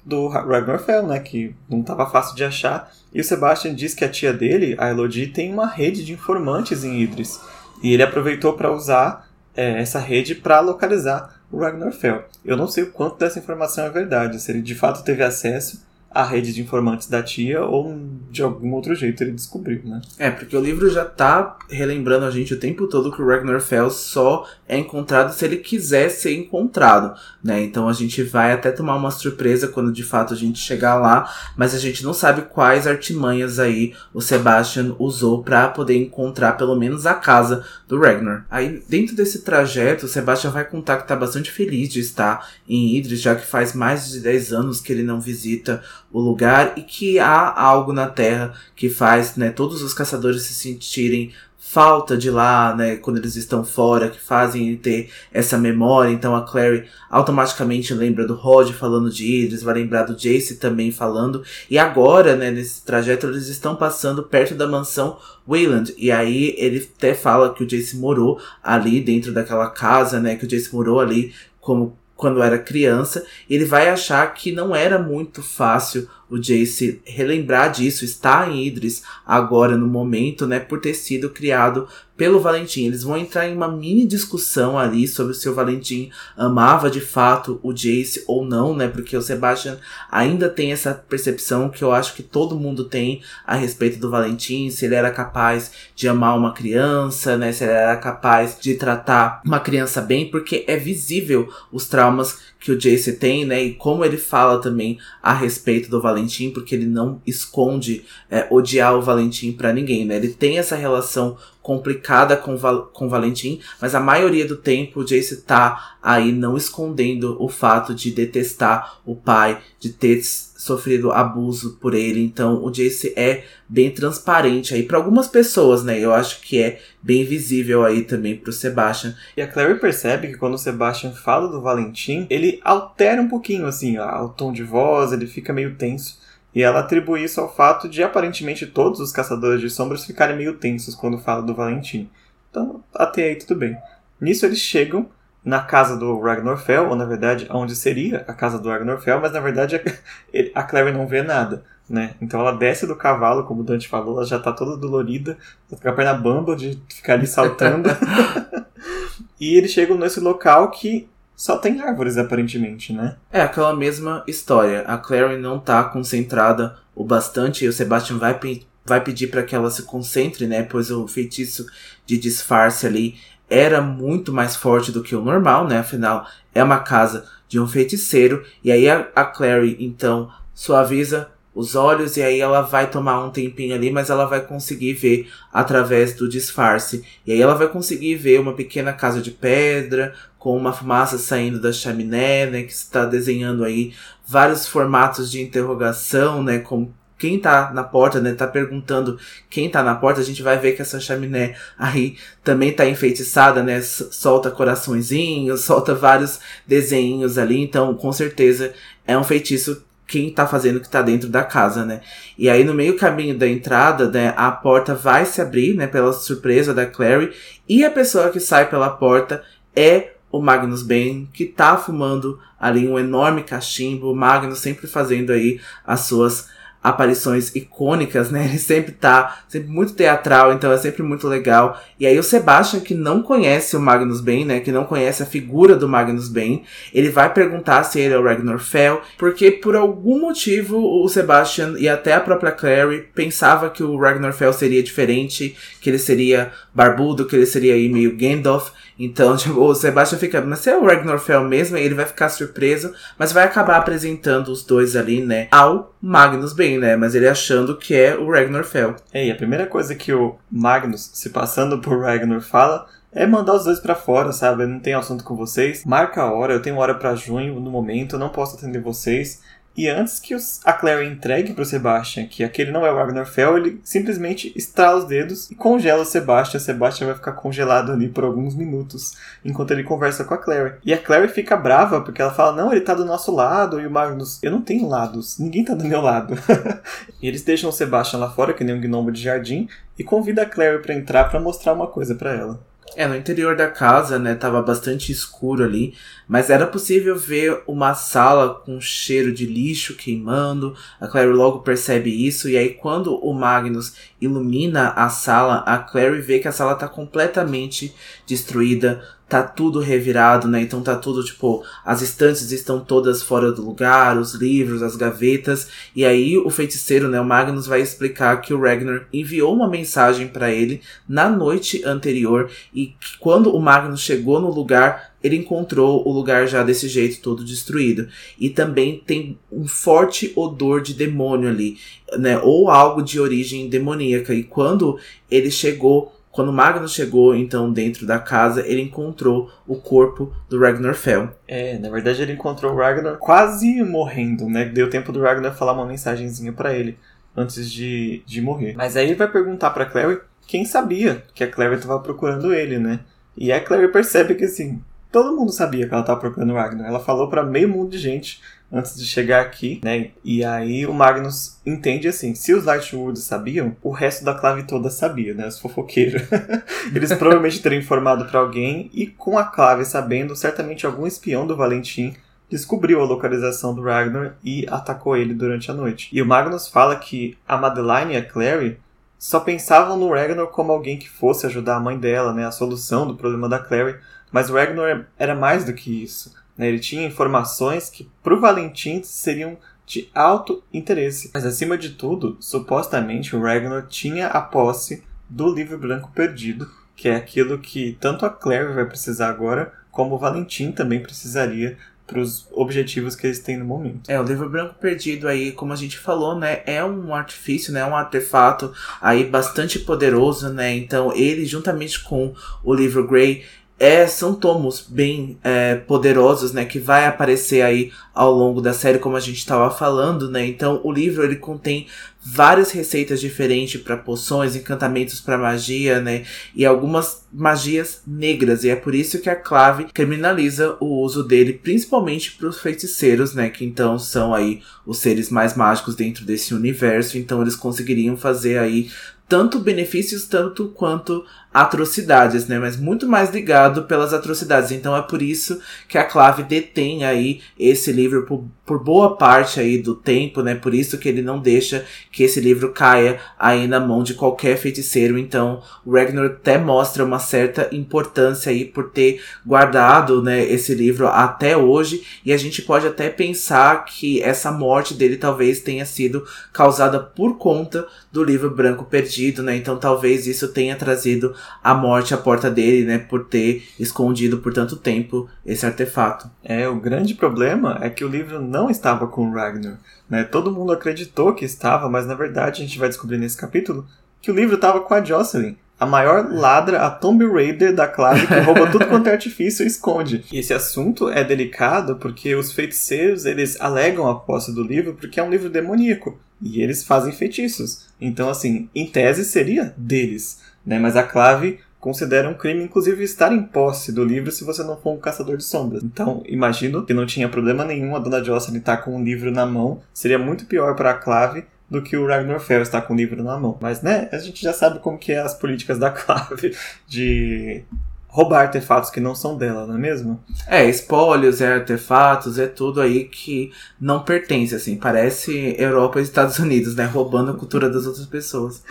Speaker 2: do Ragnarfell, né, que não estava fácil de achar. E o Sebastian diz que a tia dele, a Elodie, tem uma rede de informantes em Idris. E ele aproveitou para usar é, essa rede para localizar o Ragnarfell. Eu não sei o quanto dessa informação é verdade, se ele de fato teve acesso a rede de informantes da tia ou de algum outro jeito ele descobriu, né?
Speaker 1: É, porque o livro já tá relembrando a gente o tempo todo que o Ragnar Fell só é encontrado se ele quiser ser encontrado, né? Então a gente vai até tomar uma surpresa quando de fato a gente chegar lá, mas a gente não sabe quais artimanhas aí o Sebastian usou para poder encontrar pelo menos a casa do Ragnar. Aí dentro desse trajeto, o Sebastian vai contar que tá bastante feliz de estar em Idris, já que faz mais de 10 anos que ele não visita o lugar e que há algo na Terra que faz né, todos os caçadores se sentirem falta de lá, né, quando eles estão fora, que fazem ele ter essa memória. Então a Clary automaticamente lembra do Rod falando de Idris, vai lembrar do Jace também falando. E agora, né, nesse trajeto, eles estão passando perto da mansão Wayland. E aí ele até fala que o Jace morou ali dentro daquela casa, né, que o Jace morou ali como quando era criança, ele vai achar que não era muito fácil o Jace relembrar disso, está em Idris agora no momento, né, por ter sido criado pelo Valentim. Eles vão entrar em uma mini discussão ali sobre se o Valentim amava de fato o Jace ou não, né, porque o Sebastian ainda tem essa percepção que eu acho que todo mundo tem a respeito do Valentim, se ele era capaz de amar uma criança, né, se ele era capaz de tratar uma criança bem, porque é visível os traumas que o Jace tem, né? E como ele fala também a respeito do Valentim, porque ele não esconde é, odiar o Valentim para ninguém, né? Ele tem essa relação complicada com, Val com Valentim, mas a maioria do tempo o Jace tá aí não escondendo o fato de detestar o pai, de ter sofrido abuso por ele. Então o Jace é bem transparente aí para algumas pessoas, né? Eu acho que é bem visível aí também pro Sebastian.
Speaker 2: E a Clary percebe que quando o Sebastian fala do Valentim, ele altera um pouquinho assim, ó, o tom de voz, ele fica meio tenso. E ela atribui isso ao fato de aparentemente todos os caçadores de sombras ficarem meio tensos quando fala do Valentim. Então, até aí tudo bem. Nisso eles chegam na casa do Ragnarfell, ou na verdade, onde seria a casa do Ragnarfell, mas na verdade a Clary não vê nada, né? Então ela desce do cavalo, como o Dante falou, ela já tá toda dolorida, tá com a perna bamba de ficar ali saltando. e eles chegam nesse local que só tem árvores, aparentemente, né?
Speaker 1: É aquela mesma história. A Clary não tá concentrada o bastante e o Sebastian vai, pe vai pedir para que ela se concentre, né? Pois o feitiço de disfarce ali era muito mais forte do que o normal, né? Afinal, é uma casa de um feiticeiro. E aí a, a Clary, então, suaviza os olhos e aí ela vai tomar um tempinho ali, mas ela vai conseguir ver através do disfarce. E aí ela vai conseguir ver uma pequena casa de pedra com uma fumaça saindo da chaminé, né, que está desenhando aí vários formatos de interrogação, né, com quem tá na porta, né, tá perguntando quem tá na porta, a gente vai ver que essa chaminé aí também tá enfeitiçada, né, solta coraçõezinhos, solta vários desenhos ali, então com certeza é um feitiço quem tá fazendo que tá dentro da casa, né? E aí no meio caminho da entrada, né, a porta vai se abrir, né, pela surpresa da Clary, e a pessoa que sai pela porta é o Magnus Bane, que tá fumando ali um enorme cachimbo, o Magnus sempre fazendo aí as suas aparições icônicas, né? Ele sempre tá, sempre muito teatral, então é sempre muito legal. E aí o Sebastian, que não conhece o Magnus Bane, né? Que não conhece a figura do Magnus Bane, ele vai perguntar se ele é o Ragnar Fell, porque por algum motivo o Sebastian e até a própria Clary pensava que o Ragnar Fell seria diferente, que ele seria barbudo, que ele seria aí meio Gandalf. Então, tipo, o Sebastian fica, mas se é o Ragnar Fell mesmo, ele vai ficar surpreso, mas vai acabar apresentando os dois ali, né, ao Magnus Bane, né, mas ele achando que é o Ragnar Fell.
Speaker 2: É, e a primeira coisa que o Magnus, se passando por Ragnar, fala é mandar os dois para fora, sabe? Eu não tenho assunto com vocês. Marca a hora, eu tenho hora para junho no momento, eu não posso atender vocês. E antes que os, a Clary entregue pro Sebastian que aquele não é o Ragnar Fell, ele simplesmente estrala os dedos e congela o Sebastian. O Sebastian vai ficar congelado ali por alguns minutos enquanto ele conversa com a Clary. E a Clary fica brava porque ela fala: Não, ele tá do nosso lado. E o Magnus: Eu não tenho lados, ninguém tá do meu lado. e eles deixam o Sebastian lá fora, que nem um gnomo de jardim, e convida a Clary para entrar para mostrar uma coisa para ela.
Speaker 1: É, no interior da casa, né, tava bastante escuro ali, mas era possível ver uma sala com cheiro de lixo queimando. A Clary logo percebe isso, e aí quando o Magnus ilumina a sala, a Clary vê que a sala tá completamente destruída, tá tudo revirado, né? Então tá tudo tipo, as estantes estão todas fora do lugar, os livros, as gavetas, e aí o feiticeiro, né, o Magnus vai explicar que o Ragnar enviou uma mensagem para ele na noite anterior e que quando o Magnus chegou no lugar, ele encontrou o lugar já desse jeito todo destruído. E também tem um forte odor de demônio ali, né? Ou algo de origem demoníaca. E quando ele chegou quando Magnus chegou, então, dentro da casa, ele encontrou o corpo do Ragnar Fell.
Speaker 2: É, na verdade ele encontrou o Ragnar quase morrendo, né? Deu tempo do Ragnar falar uma mensagenzinha para ele antes de, de morrer. Mas aí ele vai perguntar pra Clary quem sabia que a Clary tava procurando ele, né? E a Clary percebe que, assim, todo mundo sabia que ela tava procurando o Ragnar. Ela falou para meio mundo de gente antes de chegar aqui, né? E aí o Magnus entende assim, se os Lightwood sabiam, o resto da clave toda sabia, né? Os fofoqueiros. Eles provavelmente teriam informado para alguém e com a clave sabendo, certamente algum espião do Valentim descobriu a localização do Ragnar e atacou ele durante a noite. E o Magnus fala que a Madeline e a Clary só pensavam no Ragnar como alguém que fosse ajudar a mãe dela, né, a solução do problema da Clary, mas o Ragnar era mais do que isso. Né? Ele tinha informações que para o Valentim seriam de alto interesse. Mas acima de tudo, supostamente o Ragnar tinha a posse do livro branco perdido, que é aquilo que tanto a Claire vai precisar agora, como o Valentim também precisaria para os objetivos que eles têm no momento.
Speaker 1: É, o livro branco perdido aí, como a gente falou, né, é um artifício, né, um artefato aí bastante poderoso, né, então ele juntamente com o livro Grey é, são tomos bem é, poderosos, né, que vai aparecer aí ao longo da série, como a gente estava falando, né. Então, o livro ele contém várias receitas diferentes para poções, encantamentos para magia, né, e algumas magias negras. E é por isso que a clave criminaliza o uso dele, principalmente para os feiticeiros, né, que então são aí os seres mais mágicos dentro desse universo. Então, eles conseguiriam fazer aí tanto benefícios tanto quanto atrocidades, né? Mas muito mais ligado pelas atrocidades. Então é por isso que a Clave detém aí esse livro por, por boa parte aí do tempo, né? Por isso que ele não deixa que esse livro caia aí na mão de qualquer feiticeiro. Então o Ragnar até mostra uma certa importância aí por ter guardado, né, esse livro até hoje. E a gente pode até pensar que essa morte dele talvez tenha sido causada por conta do livro branco perdido, né? Então talvez isso tenha trazido a morte à porta dele, né, por ter escondido por tanto tempo esse artefato.
Speaker 2: É, o grande problema é que o livro não estava com Ragnar, né? Todo mundo acreditou que estava, mas na verdade a gente vai descobrir nesse capítulo que o livro estava com a Jocelyn. A maior ladra, a Tomb Raider da classe que rouba tudo quanto é artifício e esconde. E esse assunto é delicado porque os feiticeiros, eles alegam a posse do livro porque é um livro demoníaco. E eles fazem feitiços. Então, assim, em tese seria deles né? Mas a clave considera um crime, inclusive, estar em posse do livro se você não for um caçador de sombras. Então, imagino que não tinha problema nenhum a dona Jocelyn estar com um livro na mão. Seria muito pior para a clave do que o Ragnar Fell estar com o livro na mão. Mas, né, a gente já sabe como que é as políticas da clave de roubar artefatos que não são dela, não é mesmo?
Speaker 1: É, espólios, é artefatos, é tudo aí que não pertence, assim. Parece Europa e Estados Unidos, né? Roubando a cultura das outras pessoas.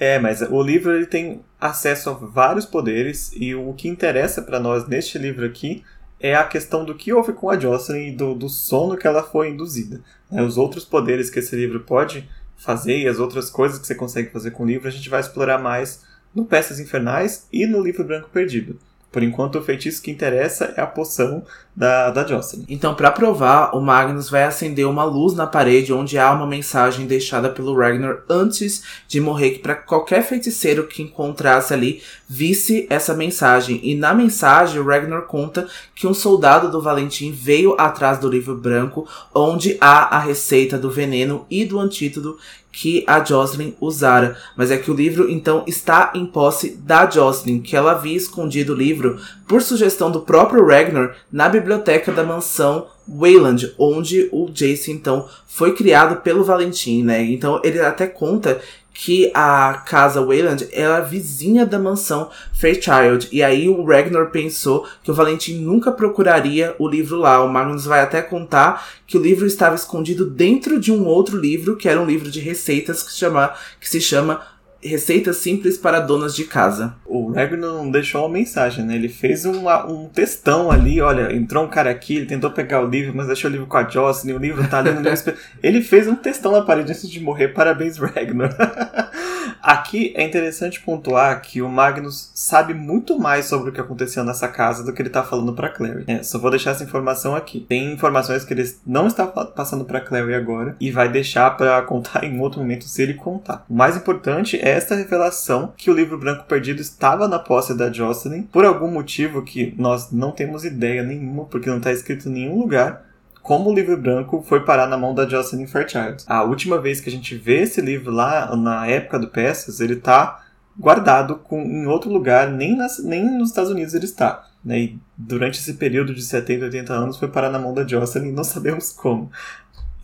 Speaker 2: É, mas o livro ele tem acesso a vários poderes e o que interessa para nós neste livro aqui é a questão do que houve com a Jocelyn e do, do sono que ela foi induzida. Né? Os outros poderes que esse livro pode fazer e as outras coisas que você consegue fazer com o livro a gente vai explorar mais no Peças Infernais e no Livro Branco Perdido. Por enquanto, o feitiço que interessa é a poção da, da Jocelyn.
Speaker 1: Então, para provar, o Magnus vai acender uma luz na parede onde há uma mensagem deixada pelo Ragnar antes de morrer, que para qualquer feiticeiro que encontrasse ali visse essa mensagem. E na mensagem, o Ragnar conta que um soldado do Valentim veio atrás do livro branco, onde há a receita do veneno e do antídoto que a Jocelyn usara, mas é que o livro então está em posse da Jocelyn, que ela havia escondido o livro por sugestão do próprio Ragnar na biblioteca da mansão Wayland, onde o Jace então foi criado pelo Valentim, né? Então ele até conta que a casa Wayland era vizinha da mansão Fairchild. E aí o Ragnar pensou que o Valentim nunca procuraria o livro lá. O Magnus vai até contar que o livro estava escondido dentro de um outro livro, que era um livro de receitas que chama, que se chama Receitas simples para donas de casa.
Speaker 2: O Ragnar não deixou uma mensagem, né? Ele fez uma, um textão ali, olha, entrou um cara aqui, ele tentou pegar o livro, mas deixou o livro com a Jocelyn, o livro tá ali no Ele fez um textão na parede antes de morrer, parabéns, Ragnar. Aqui é interessante pontuar que o Magnus sabe muito mais sobre o que aconteceu nessa casa do que ele tá falando pra Clary. É, só vou deixar essa informação aqui. Tem informações que ele não está passando pra Clary agora e vai deixar para contar em outro momento se ele contar. O mais importante é esta revelação que o livro Branco Perdido estava na posse da Jocelyn por algum motivo que nós não temos ideia nenhuma, porque não está escrito em nenhum lugar como o livro branco foi parar na mão da Jocelyn Fairchild. A última vez que a gente vê esse livro lá, na época do Peças, ele está guardado com, em outro lugar, nem, nas, nem nos Estados Unidos ele está. Né? E durante esse período de 70, 80 anos foi parar na mão da Jocelyn, não sabemos como.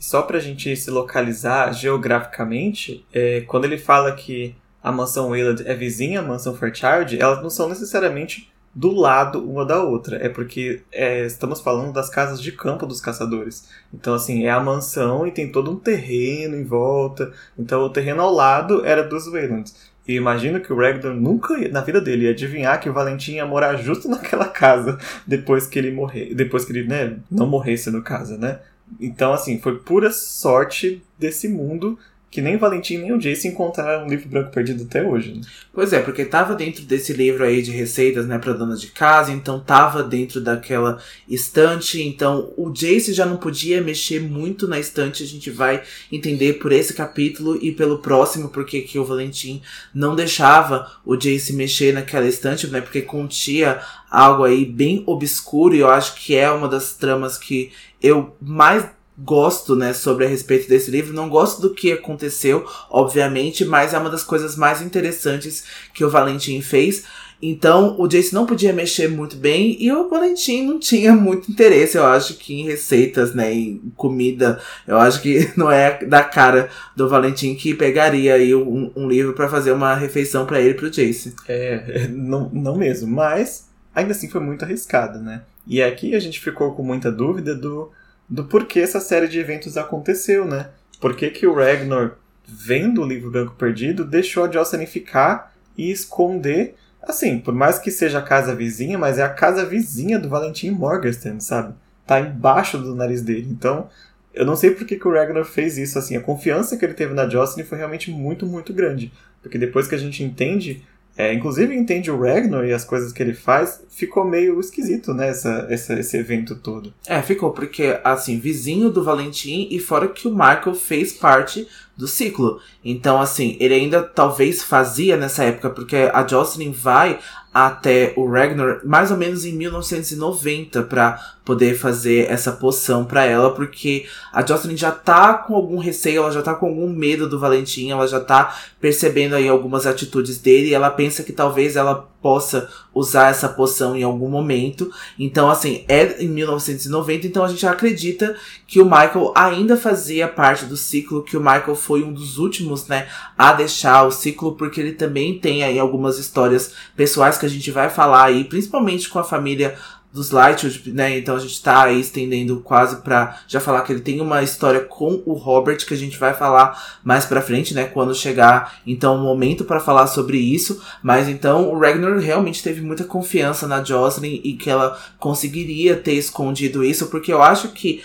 Speaker 2: Só para a gente se localizar geograficamente, é, quando ele fala que a mansão Wayland é vizinha à mansão Fairchild, elas não são necessariamente do lado uma da outra. É porque é, estamos falando das casas de campo dos caçadores. Então, assim, é a mansão e tem todo um terreno em volta. Então, o terreno ao lado era dos Waylands. E imagino que o Ragnar nunca, na vida dele, ia adivinhar que o Valentim ia morar justo naquela casa depois que ele morrer. Depois que ele, né, não morresse no caso, né? Então, assim, foi pura sorte desse mundo que nem o Valentim nem o Jace encontraram um livro branco perdido até hoje. Né?
Speaker 1: Pois é, porque tava dentro desse livro aí de receitas, né, para dona de casa, então tava dentro daquela estante, então o Jace já não podia mexer muito na estante, a gente vai entender por esse capítulo e pelo próximo porque que o Valentim não deixava o Jace mexer naquela estante, né, porque continha algo aí bem obscuro e eu acho que é uma das tramas que eu mais gosto, né, sobre a respeito desse livro. Não gosto do que aconteceu, obviamente, mas é uma das coisas mais interessantes que o Valentim fez. Então, o Jace não podia mexer muito bem e o Valentim não tinha muito interesse, eu acho que em receitas, né, em comida. Eu acho que não é da cara do Valentim que pegaria aí um, um livro para fazer uma refeição para ele e pro Jace.
Speaker 2: É, não, não mesmo, mas ainda assim foi muito arriscado, né? E aqui a gente ficou com muita dúvida do do porquê essa série de eventos aconteceu, né? Por que, que o Ragnar, vendo o livro branco perdido, deixou a Jocelyn ficar e esconder. Assim, por mais que seja a casa vizinha, mas é a casa vizinha do Valentim Morgenstern, sabe? Tá embaixo do nariz dele. Então, eu não sei por que, que o Ragnar fez isso, assim. A confiança que ele teve na Jocelyn foi realmente muito, muito grande. Porque depois que a gente entende é, inclusive entende o Ragnar e as coisas que ele faz, ficou meio esquisito, né, essa, essa, esse evento todo.
Speaker 1: É, ficou, porque, assim, vizinho do Valentim e fora que o Michael fez parte do ciclo. Então, assim, ele ainda talvez fazia nessa época, porque a Jocelyn vai até o Ragnar mais ou menos em 1990 para poder fazer essa poção para ela, porque a Jocelyn já tá com algum receio, ela já tá com algum medo do Valentim, ela já tá percebendo aí algumas atitudes dele e ela pensa que talvez ela possa usar essa poção em algum momento. Então, assim, é em 1990, então a gente acredita que o Michael ainda fazia parte do ciclo, que o Michael foi um dos últimos, né, a deixar o ciclo, porque ele também tem aí algumas histórias pessoais que a gente vai falar aí, principalmente com a família dos Lightwood, né? Então a gente tá aí estendendo quase pra já falar que ele tem uma história com o Robert que a gente vai falar mais pra frente, né? Quando chegar então o momento para falar sobre isso. Mas então o Ragnar realmente teve muita confiança na Jocelyn e que ela conseguiria ter escondido isso, porque eu acho que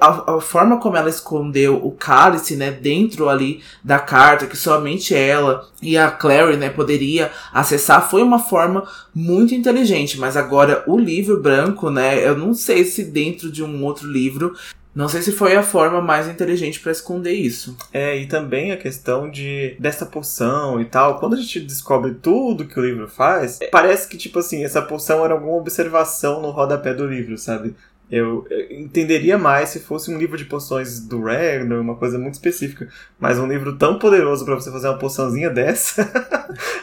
Speaker 1: a, a, forma como ela escondeu o cálice, né, dentro ali da carta, que somente ela e a Clary, né, poderia acessar, foi uma forma muito inteligente. Mas agora o livro branco, né, eu não sei se dentro de um outro livro não sei se foi a forma mais inteligente para esconder isso.
Speaker 2: É, e também a questão de dessa poção e tal. Quando a gente descobre tudo que o livro faz, parece que, tipo assim, essa poção era alguma observação no rodapé do livro, sabe? Eu, entenderia mais se fosse um livro de poções do Ragnar, uma coisa muito específica. Mas um livro tão poderoso para você fazer uma poçãozinha dessa,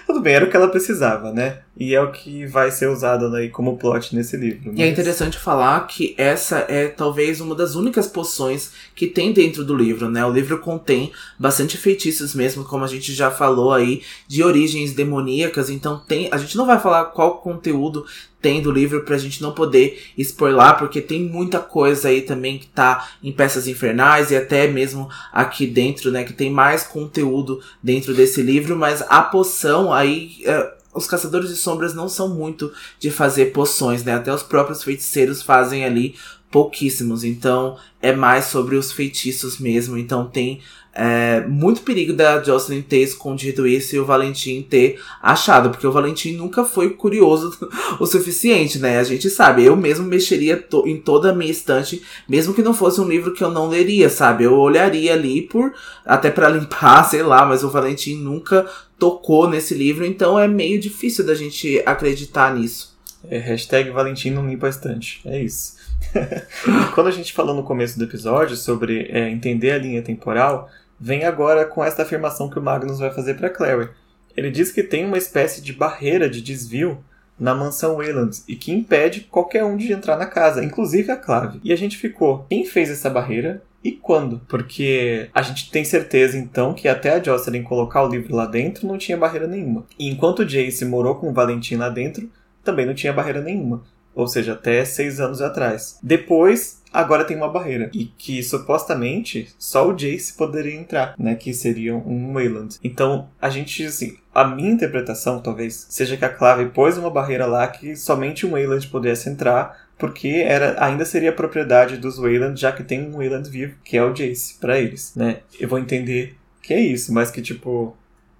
Speaker 2: tudo bem, era o que ela precisava, né? E é o que vai ser usado aí como plot nesse livro.
Speaker 1: Mas... E é interessante falar que essa é talvez uma das únicas poções que tem dentro do livro, né? O livro contém bastante feitiços mesmo, como a gente já falou aí, de origens demoníacas. Então tem, a gente não vai falar qual conteúdo tem do livro pra gente não poder lá, porque tem muita coisa aí também que tá em peças infernais e até mesmo aqui dentro, né, que tem mais conteúdo dentro desse livro, mas a poção aí. É, os caçadores de sombras não são muito de fazer poções, né? Até os próprios feiticeiros fazem ali pouquíssimos. Então é mais sobre os feitiços mesmo. Então tem é, muito perigo da Jocelyn ter escondido isso e o Valentim ter achado, porque o Valentim nunca foi curioso o suficiente, né? A gente sabe, eu mesmo mexeria to em toda a minha estante, mesmo que não fosse um livro que eu não leria, sabe? Eu olharia ali por até para limpar, sei lá, mas o Valentim nunca tocou nesse livro, então é meio difícil da gente acreditar nisso.
Speaker 2: É, hashtag Valentim não limpa a estante. É isso. Quando a gente falou no começo do episódio sobre é, entender a linha temporal, vem agora com esta afirmação que o Magnus vai fazer para Clary. Ele diz que tem uma espécie de barreira de desvio na mansão Wayland e que impede qualquer um de entrar na casa, inclusive a Clave. E a gente ficou, quem fez essa barreira e quando? Porque a gente tem certeza então que até a Jocelyn colocar o livro lá dentro não tinha barreira nenhuma. E enquanto Jace morou com o Valentim lá dentro, também não tinha barreira nenhuma. Ou seja, até seis anos atrás. Depois, agora tem uma barreira. E que supostamente só o Jace poderia entrar, né? Que seria um Wayland. Então, a gente, assim, a minha interpretação talvez seja que a Clave pôs uma barreira lá que somente um Wayland pudesse entrar. Porque era, ainda seria propriedade dos Wayland, já que tem um Wayland vivo, que é o Jace, para eles, né? Eu vou entender que é isso, mas que tipo,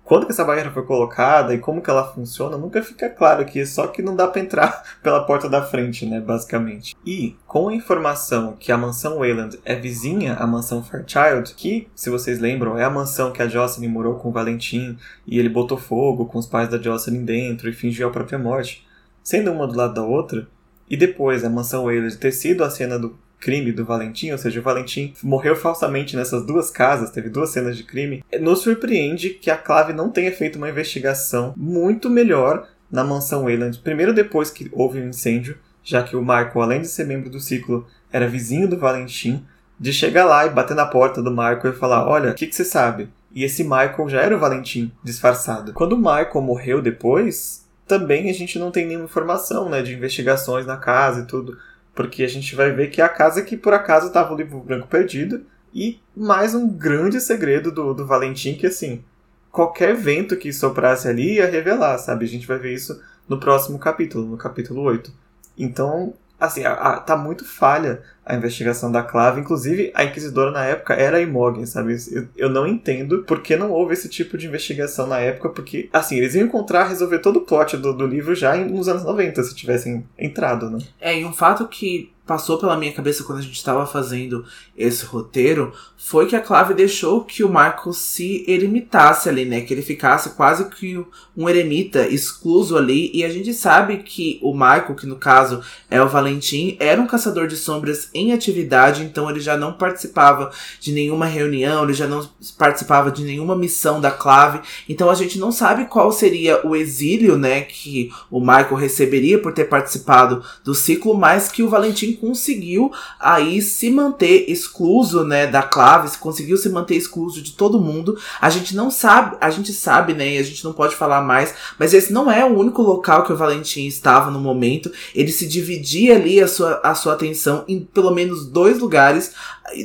Speaker 2: quando que essa barreira foi colocada e como que ela funciona, nunca fica claro aqui, só que não dá para entrar pela porta da frente, né, basicamente. E com a informação que a mansão Wayland é vizinha à mansão Fairchild, que, se vocês lembram, é a mansão que a Jocelyn morou com o Valentim e ele botou fogo com os pais da Jocelyn dentro e fingiu a própria morte, sendo uma do lado da outra, e depois a mansão Wayland ter sido a cena do crime do Valentim, ou seja, o Valentim morreu falsamente nessas duas casas, teve duas cenas de crime, nos surpreende que a Clave não tenha feito uma investigação muito melhor na mansão Wayland. Primeiro depois que houve um incêndio, já que o Marco, além de ser membro do ciclo, era vizinho do Valentim, de chegar lá e bater na porta do Marco e falar: Olha, o que, que você sabe? E esse Michael já era o Valentim, disfarçado. Quando o Michael morreu depois, também a gente não tem nenhuma informação, né, de investigações na casa e tudo. Porque a gente vai ver que é a casa que por acaso estava o livro branco perdido. E mais um grande segredo do, do Valentim que assim, qualquer vento que soprasse ali ia revelar, sabe? A gente vai ver isso no próximo capítulo, no capítulo 8. Então, assim, a, a, tá muito falha a investigação da Clave. Inclusive, a Inquisidora na época era a Imogen, sabe? Eu, eu não entendo por que não houve esse tipo de investigação na época, porque, assim, eles iam encontrar, resolver todo o plot do, do livro já nos anos 90, se tivessem entrado, né?
Speaker 1: É, e um fato que passou pela minha cabeça quando a gente estava fazendo esse roteiro foi que a Clave deixou que o Marco se eremitasse ali, né? Que ele ficasse quase que um eremita excluso ali. E a gente sabe que o Michael, que no caso é o Valentim, era um caçador de sombras em atividade, então ele já não participava de nenhuma reunião, ele já não participava de nenhuma missão da Clave. Então a gente não sabe qual seria o exílio, né, que o Michael receberia por ter participado do ciclo, mas que o Valentim conseguiu aí se manter excluso, né, da clave, conseguiu se manter excluso de todo mundo. A gente não sabe, a gente sabe, né, e a gente não pode falar mais, mas esse não é o único local que o Valentim estava no momento. Ele se dividia ali a sua, a sua atenção em pelo menos dois lugares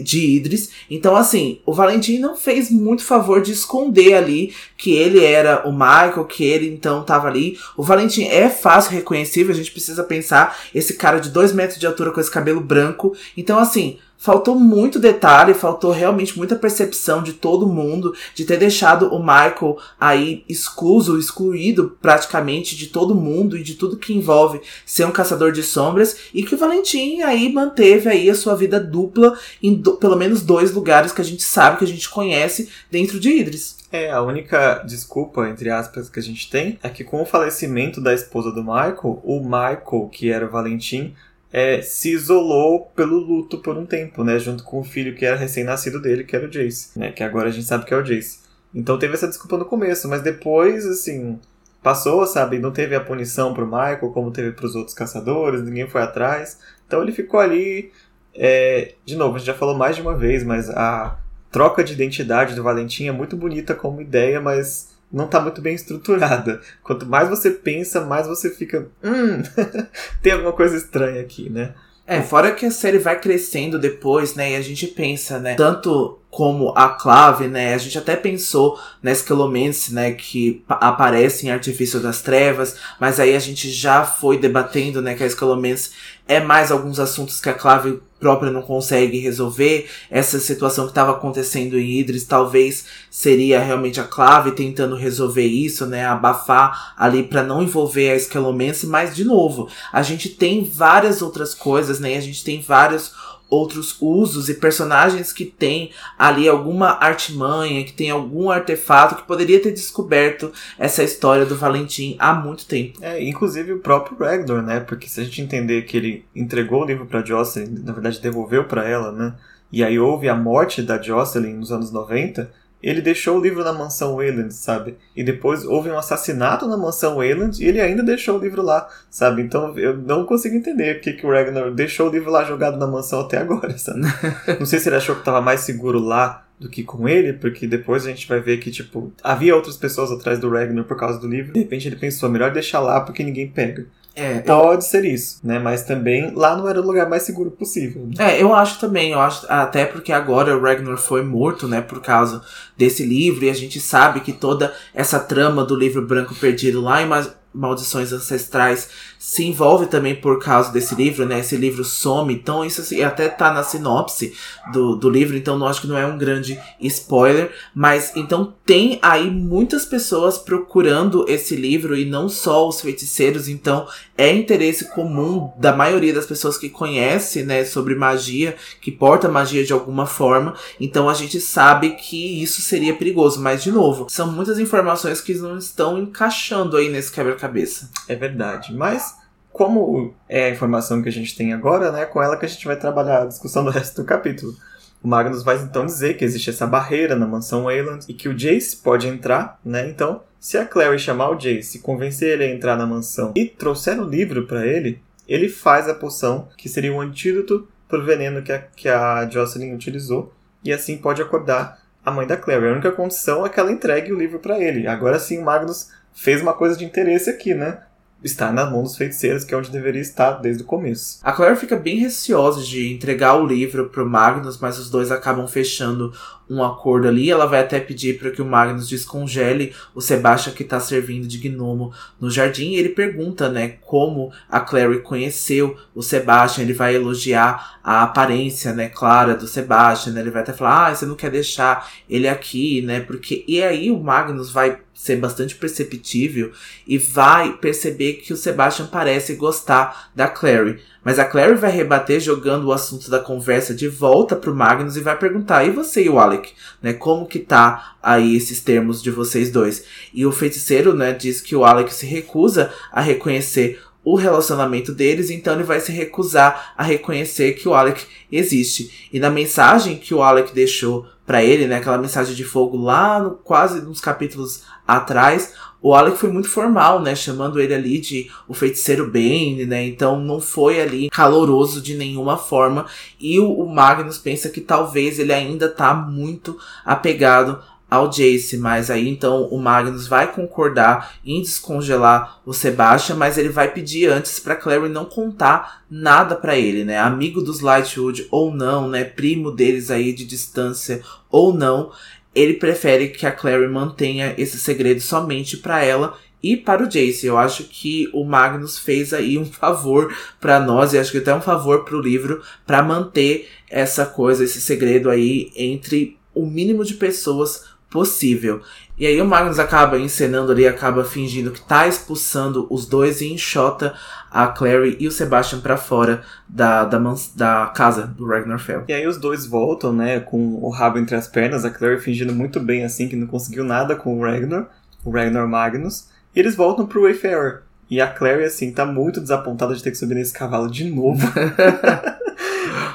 Speaker 1: de Idris. Então, assim, o Valentim não fez muito favor de esconder ali que ele era o Michael, que ele então estava ali. O Valentim é fácil reconhecível, a gente precisa pensar esse cara de dois metros de altura com esse cabelo branco. Então, assim, faltou muito detalhe, faltou realmente muita percepção de todo mundo, de ter deixado o Michael aí excluso, excluído praticamente de todo mundo e de tudo que envolve ser um caçador de sombras, e que o Valentim aí manteve aí a sua vida dupla em do, pelo menos dois lugares que a gente sabe, que a gente conhece dentro de Idris.
Speaker 2: É, a única desculpa, entre aspas, que a gente tem é que com o falecimento da esposa do Michael, o Michael, que era o Valentim, é, se isolou pelo luto por um tempo, né? Junto com o filho que era recém-nascido dele, que era o Jace, né? Que agora a gente sabe que é o Jace. Então teve essa desculpa no começo, mas depois, assim, passou, sabe? Não teve a punição pro Michael, como teve pros outros caçadores, ninguém foi atrás. Então ele ficou ali. É... De novo, a gente já falou mais de uma vez, mas a troca de identidade do Valentim é muito bonita como ideia, mas não está muito bem estruturada. Quanto mais você pensa, mais você fica. Hum, tem alguma coisa estranha aqui, né?
Speaker 1: É, fora que a série vai crescendo depois, né? E a gente pensa, né? Tanto como a clave, né? A gente até pensou na Escalomance, né? Que aparece em Artifício das Trevas, mas aí a gente já foi debatendo, né? Que a Escalomance é mais alguns assuntos que a clave própria não consegue resolver. Essa situação que estava acontecendo em Idris talvez seria realmente a clave tentando resolver isso, né? Abafar ali para não envolver a Escalomance, mas de novo, a gente tem várias outras coisas, né? A gente tem vários outros usos e personagens que tem ali alguma artimanha, que tem algum artefato que poderia ter descoberto essa história do Valentim há muito tempo.
Speaker 2: É, inclusive o próprio Ragnar, né? Porque se a gente entender que ele entregou o livro para Jocelyn, na verdade devolveu para ela, né? E aí houve a morte da Jocelyn nos anos 90, ele deixou o livro na mansão Wayland, sabe? E depois houve um assassinato na mansão Wayland e ele ainda deixou o livro lá, sabe? Então eu não consigo entender porque que o Ragnar deixou o livro lá jogado na mansão até agora, sabe? não sei se ele achou que estava mais seguro lá do que com ele, porque depois a gente vai ver que, tipo, havia outras pessoas atrás do Ragnar por causa do livro. De repente ele pensou, melhor deixar lá porque ninguém pega. É, Pode eu... ser isso, né? Mas também lá não era o lugar mais seguro possível.
Speaker 1: É, eu acho também, eu acho até porque agora o Ragnar foi morto, né, por causa desse livro e a gente sabe que toda essa trama do livro branco perdido lá em maldições ancestrais se envolve também por causa desse livro, né? Esse livro some, então isso assim, até tá na sinopse do, do livro, então não acho que não é um grande spoiler, mas então tem aí muitas pessoas procurando esse livro e não só os feiticeiros, então é interesse comum da maioria das pessoas que conhece, né, sobre magia, que porta magia de alguma forma, então a gente sabe que isso seria perigoso, mas de novo, são muitas informações que não estão encaixando aí nesse quebra-cabeça.
Speaker 2: É verdade, mas como é a informação que a gente tem agora, né, com ela que a gente vai trabalhar a discussão do resto do capítulo. O Magnus vai então dizer que existe essa barreira na mansão Wayland e que o Jace pode entrar, né? Então, se a Clary chamar o Jace, convencer ele a entrar na mansão e trouxer o livro para ele, ele faz a poção que seria um antídoto pro veneno que a, que a Jocelyn utilizou e assim pode acordar a mãe da Clary. A única condição é que ela entregue o livro para ele. Agora sim, o Magnus fez uma coisa de interesse aqui, né? está na mão dos feiticeiros, que é onde deveria estar desde o começo.
Speaker 1: A Claire fica bem receosa de entregar o livro pro Magnus, mas os dois acabam fechando um acordo ali. Ela vai até pedir para que o Magnus descongele o Sebastian que está servindo de gnomo no jardim. E ele pergunta, né, como a Clary conheceu o Sebastian. Ele vai elogiar a aparência, né, clara do Sebastian. Né? Ele vai até falar, ah, você não quer deixar ele aqui, né? Porque e aí o Magnus vai ser bastante perceptível e vai perceber que o Sebastian parece gostar da Clary. Mas a Clary vai rebater jogando o assunto da conversa de volta pro Magnus e vai perguntar: "E você e o Alec, né? Como que tá aí esses termos de vocês dois?" E o feiticeiro, né, diz que o Alec se recusa a reconhecer o relacionamento deles, então ele vai se recusar a reconhecer que o Alec existe. E na mensagem que o Alec deixou para ele, né, aquela mensagem de fogo lá no, quase nos capítulos atrás, o Alec foi muito formal, né? Chamando ele ali de o feiticeiro Bane, né? Então não foi ali caloroso de nenhuma forma. E o, o Magnus pensa que talvez ele ainda tá muito apegado ao Jace, mas aí então o Magnus vai concordar em descongelar o Sebastian, mas ele vai pedir antes para Clary não contar nada para ele, né? Amigo dos Lightwood ou não, né? Primo deles aí de distância ou não ele prefere que a Clary mantenha esse segredo somente para ela e para o Jace. Eu acho que o Magnus fez aí um favor para nós e acho que até um favor para o livro para manter essa coisa, esse segredo aí entre o mínimo de pessoas possível. E aí o Magnus acaba encenando ali, acaba fingindo que tá expulsando os dois e enxota a Clary e o Sebastian para fora da, da, da, casa do Ragnar Fell.
Speaker 2: E aí os dois voltam, né, com o rabo entre as pernas, a Clary fingindo muito bem assim, que não conseguiu nada com o Ragnar, o Ragnar Magnus, e eles voltam pro Wayfarer. E a Clary, assim, tá muito desapontada de ter que subir nesse cavalo de novo.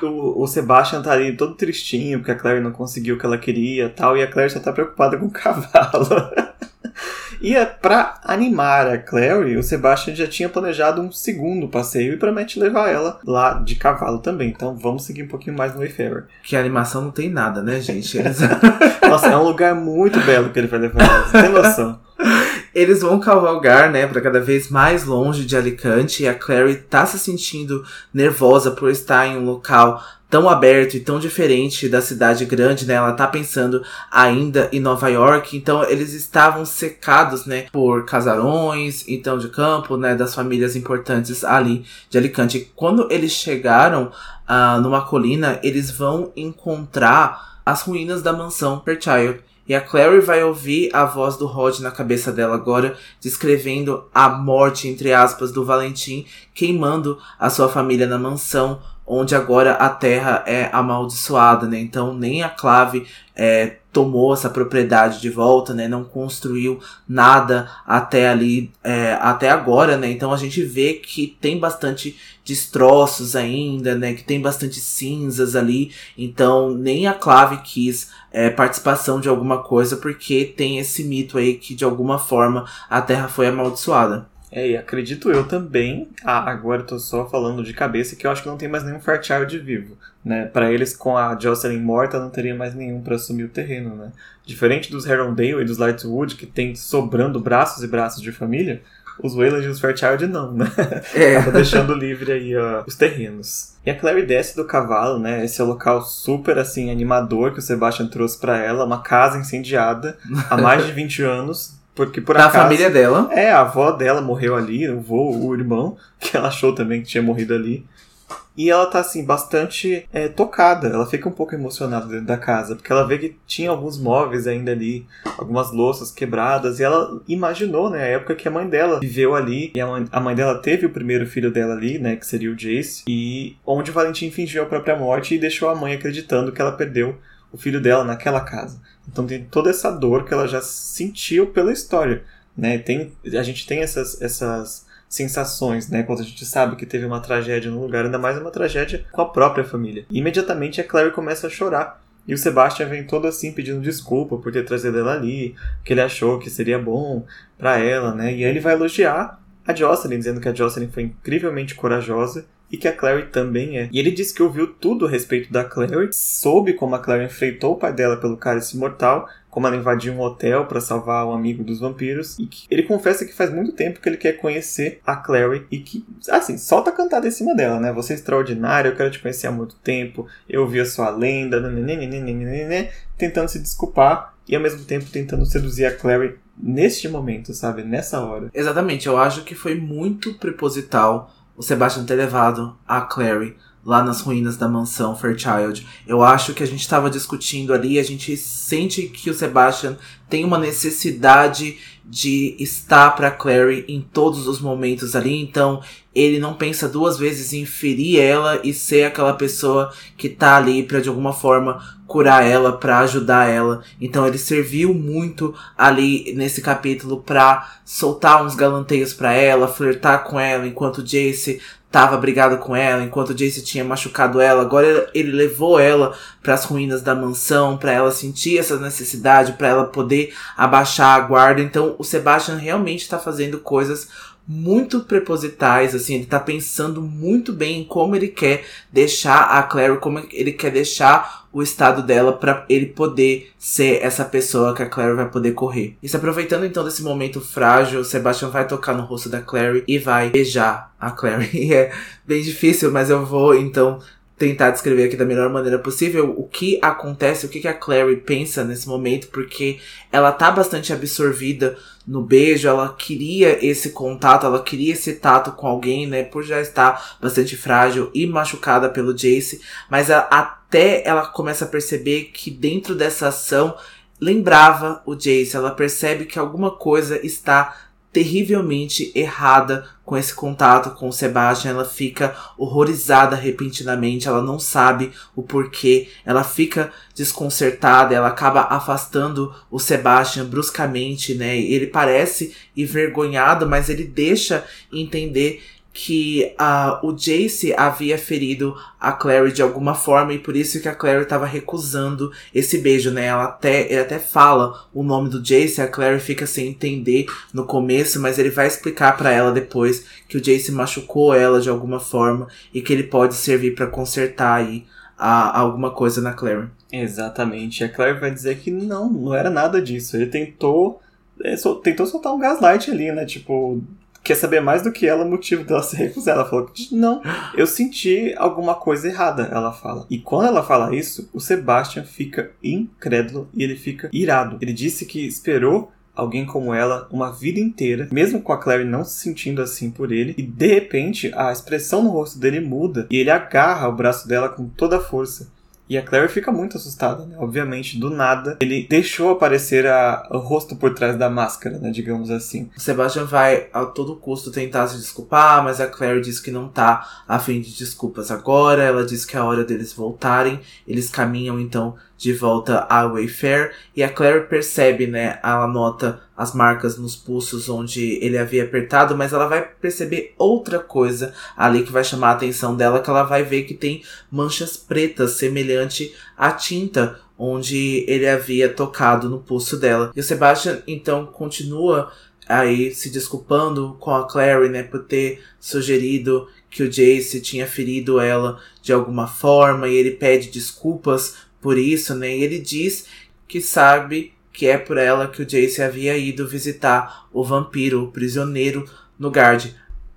Speaker 2: o, o Sebastian tá ali todo tristinho, porque a Claire não conseguiu o que ela queria tal, e a Claire já tá preocupada com o cavalo. e é pra animar a Clary, o Sebastian já tinha planejado um segundo passeio e promete levar ela lá de cavalo também. Então vamos seguir um pouquinho mais no Wayfarer.
Speaker 1: Que a animação não tem nada, né, gente? Eles...
Speaker 2: Nossa, é um lugar muito belo que ele vai levar ela, você tem noção.
Speaker 1: Eles vão cavalgar, né, para cada vez mais longe de Alicante e a Clary tá se sentindo nervosa por estar em um local tão aberto e tão diferente da cidade grande, né? Ela tá pensando ainda em Nova York, então eles estavam secados, né, por casarões, então de campo, né, das famílias importantes ali de Alicante. Quando eles chegaram uh, numa colina, eles vão encontrar as ruínas da mansão Fairchild. E a Clary vai ouvir a voz do Rod na cabeça dela agora, descrevendo a morte, entre aspas, do Valentim, queimando a sua família na mansão, onde agora a terra é amaldiçoada, né? Então nem a Clave é, tomou essa propriedade de volta, né? Não construiu nada até ali, é, até agora, né? Então a gente vê que tem bastante destroços ainda, né? Que tem bastante cinzas ali. Então nem a Clave quis é, participação de alguma coisa, porque tem esse mito aí que de alguma forma a Terra foi amaldiçoada.
Speaker 2: É, e acredito eu também, ah, agora eu tô só falando de cabeça, que eu acho que não tem mais nenhum Fairchild vivo, né? Para eles, com a Jocelyn morta, não teria mais nenhum para assumir o terreno, né? Diferente dos Herondale e dos Lightwood, que tem sobrando braços e braços de família, os Wayland e os Fairchild não, né? É. Tá deixando livre aí ó, os terrenos. E a Clary desce do cavalo, né? Esse é o local super, assim, animador que o Sebastian trouxe para ela. Uma casa incendiada há mais de 20 anos. Porque por
Speaker 1: da
Speaker 2: acaso.
Speaker 1: família dela.
Speaker 2: É, a avó dela morreu ali, o vô, o irmão, que ela achou também que tinha morrido ali. E ela tá, assim, bastante é, tocada. Ela fica um pouco emocionada dentro da casa, porque ela vê que tinha alguns móveis ainda ali, algumas louças quebradas, e ela imaginou, né, a época que a mãe dela viveu ali, e a mãe, a mãe dela teve o primeiro filho dela ali, né, que seria o Jace, e onde o Valentim fingiu a própria morte e deixou a mãe acreditando que ela perdeu o filho dela naquela casa. Então tem toda essa dor que ela já sentiu pela história, né? Tem, a gente tem essas, essas sensações, né? Quando a gente sabe que teve uma tragédia no lugar, ainda mais uma tragédia com a própria família. E imediatamente a Clary começa a chorar. E o Sebastian vem todo assim pedindo desculpa por ter trazido ela ali, que ele achou que seria bom para ela, né? E aí ele vai elogiar a Jocelyn, dizendo que a Jocelyn foi incrivelmente corajosa e que a Clary também é. E ele disse que ouviu tudo a respeito da Clary, soube como a Clary enfrentou o pai dela pelo cálice mortal, como ela invadiu um hotel para salvar um amigo dos vampiros, e que ele confessa que faz muito tempo que ele quer conhecer a Clary e que, assim, solta a cantada em cima dela, né? Você é extraordinária, eu quero te conhecer há muito tempo, eu ouvi a sua lenda, tentando se desculpar e ao mesmo tempo tentando seduzir a Clary neste momento, sabe? Nessa hora.
Speaker 1: Exatamente, eu acho que foi muito preposital o Sebastian ter levado a Clary lá nas ruínas da mansão Fairchild. Eu acho que a gente estava discutindo ali, a gente sente que o Sebastian tem uma necessidade de estar para Clary em todos os momentos ali, então ele não pensa duas vezes em ferir ela e ser aquela pessoa que tá ali para de alguma forma curar ela, para ajudar ela. Então ele serviu muito ali nesse capítulo para soltar uns galanteios para ela, flertar com ela enquanto Jace tava brigado com ela, enquanto Jace tinha machucado ela. Agora ele levou ela para as ruínas da mansão, para ela sentir essa necessidade, para ela poder abaixar a guarda. Então o Sebastian realmente está fazendo coisas muito prepositais, assim, ele tá pensando muito bem em como ele quer deixar a Clary, como ele quer deixar o estado dela para ele poder ser essa pessoa que a Clary vai poder correr. E se aproveitando então desse momento frágil, o Sebastian vai tocar no rosto da Clary e vai beijar a Clary. É bem difícil, mas eu vou então tentar descrever aqui da melhor maneira possível o que acontece, o que, a Clary pensa nesse momento, porque ela tá bastante absorvida no beijo, ela queria esse contato, ela queria esse tato com alguém, né, por já estar bastante frágil e machucada pelo Jace, mas a, até ela começa a perceber que dentro dessa ação lembrava o Jace, ela percebe que alguma coisa está terrivelmente errada com esse contato com o Sebastian, ela fica horrorizada repentinamente, ela não sabe o porquê, ela fica desconcertada, ela acaba afastando o Sebastian bruscamente, né? Ele parece envergonhado, mas ele deixa entender que uh, o Jace havia ferido a Clary de alguma forma e por isso que a Clary estava recusando esse beijo, né? Ela até, ele até fala o nome do Jace, a Clary fica sem entender no começo, mas ele vai explicar para ela depois que o Jace machucou ela de alguma forma e que ele pode servir para consertar aí a, alguma coisa na Clary.
Speaker 2: Exatamente. A Clary vai dizer que não, não era nada disso. Ele tentou, é, tentou soltar um gaslight ali, né? Tipo, quer saber mais do que ela, o motivo dela se recusar. Ela falou que não, eu senti alguma coisa errada, ela fala. E quando ela fala isso, o Sebastian fica incrédulo e ele fica irado. Ele disse que esperou alguém como ela uma vida inteira, mesmo com a Clary não se sentindo assim por ele, e de repente a expressão no rosto dele muda e ele agarra o braço dela com toda a força. E a Claire fica muito assustada, né? Obviamente, do nada, ele deixou aparecer a, o rosto por trás da máscara, né? Digamos assim.
Speaker 1: O Sebastian vai a todo custo tentar se desculpar, mas a Claire diz que não tá a fim de desculpas agora. Ela diz que é a hora deles voltarem. Eles caminham então de volta a Wayfair e a Claire percebe, né? Ela nota as marcas nos pulsos onde ele havia apertado, mas ela vai perceber outra coisa ali que vai chamar a atenção dela, que ela vai ver que tem manchas pretas semelhante à tinta onde ele havia tocado no pulso dela. E o Sebastian então continua aí se desculpando com a Clary, né, por ter sugerido que o Jace tinha ferido ela de alguma forma e ele pede desculpas por isso, né? E ele diz que sabe que é por ela que o Jace havia ido visitar o vampiro, o prisioneiro, no Guard.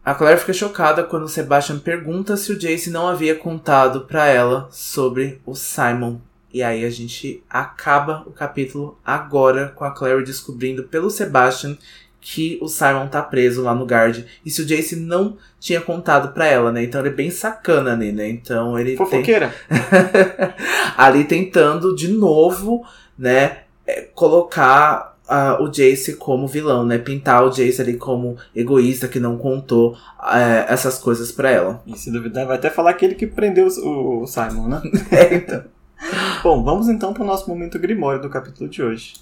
Speaker 1: A Claire fica chocada quando Sebastian pergunta se o Jace não havia contado para ela sobre o Simon. E aí a gente acaba o capítulo agora com a Claire descobrindo pelo Sebastian que o Simon tá preso lá no guard. E se o Jace não tinha contado pra ela, né? Então ele é bem sacana ali, né? Então ele.
Speaker 2: Fofoqueira!
Speaker 1: Tem... ali tentando de novo, né? É, colocar uh, o Jace como vilão, né? Pintar o Jace ali como egoísta que não contou uh, essas coisas pra ela.
Speaker 2: E se duvidar, vai até falar aquele que prendeu o, o Simon, né?
Speaker 1: é, então.
Speaker 2: Bom, vamos então para o nosso momento grimório do capítulo de hoje.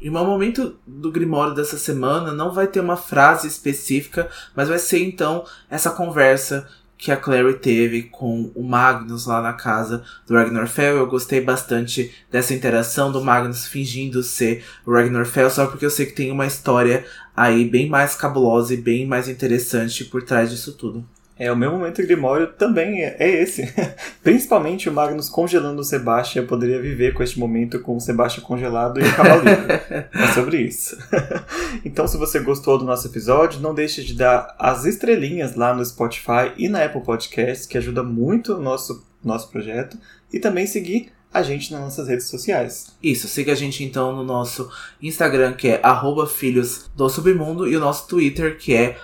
Speaker 1: E o momento do Grimório dessa semana não vai ter uma frase específica, mas vai ser então essa conversa que a Clary teve com o Magnus lá na casa do Ragnar Fell. Eu gostei bastante dessa interação do Magnus fingindo ser o Ragnar Fell, só porque eu sei que tem uma história aí bem mais cabulosa e bem mais interessante por trás disso tudo.
Speaker 2: É, o meu momento grimório também é, é esse. Principalmente o Magnus congelando o Sebastian. Eu poderia viver com este momento com o Sebastian congelado e o cavaleiro. é sobre isso. então, se você gostou do nosso episódio, não deixe de dar as estrelinhas lá no Spotify e na Apple Podcasts, que ajuda muito o nosso, nosso projeto. E também seguir a gente nas nossas redes sociais.
Speaker 1: Isso, siga a gente então no nosso Instagram, que é filhos do submundo, e o nosso Twitter, que é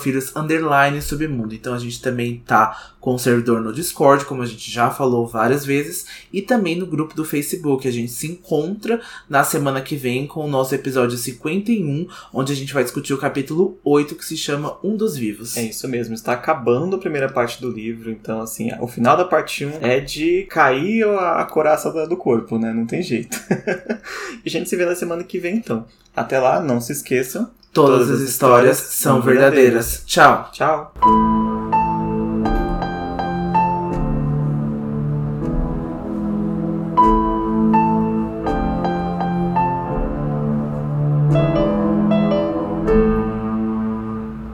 Speaker 1: filhos submundo. Então a gente também tá com o servidor no Discord, como a gente já falou várias vezes, e também no grupo do Facebook. A gente se encontra na semana que vem com o nosso episódio 51, onde a gente vai discutir o capítulo 8, que se chama Um dos Vivos.
Speaker 2: É isso mesmo, está acabando a primeira parte do livro, então assim, o final da parte 1 é de cair a coraça do corpo, né? Não tem jeito. e a gente se vê na semana que vem, então. Até lá, não se esqueçam.
Speaker 1: Todas, Todas as histórias, histórias são verdadeiras. verdadeiras. Tchau.
Speaker 2: Tchau.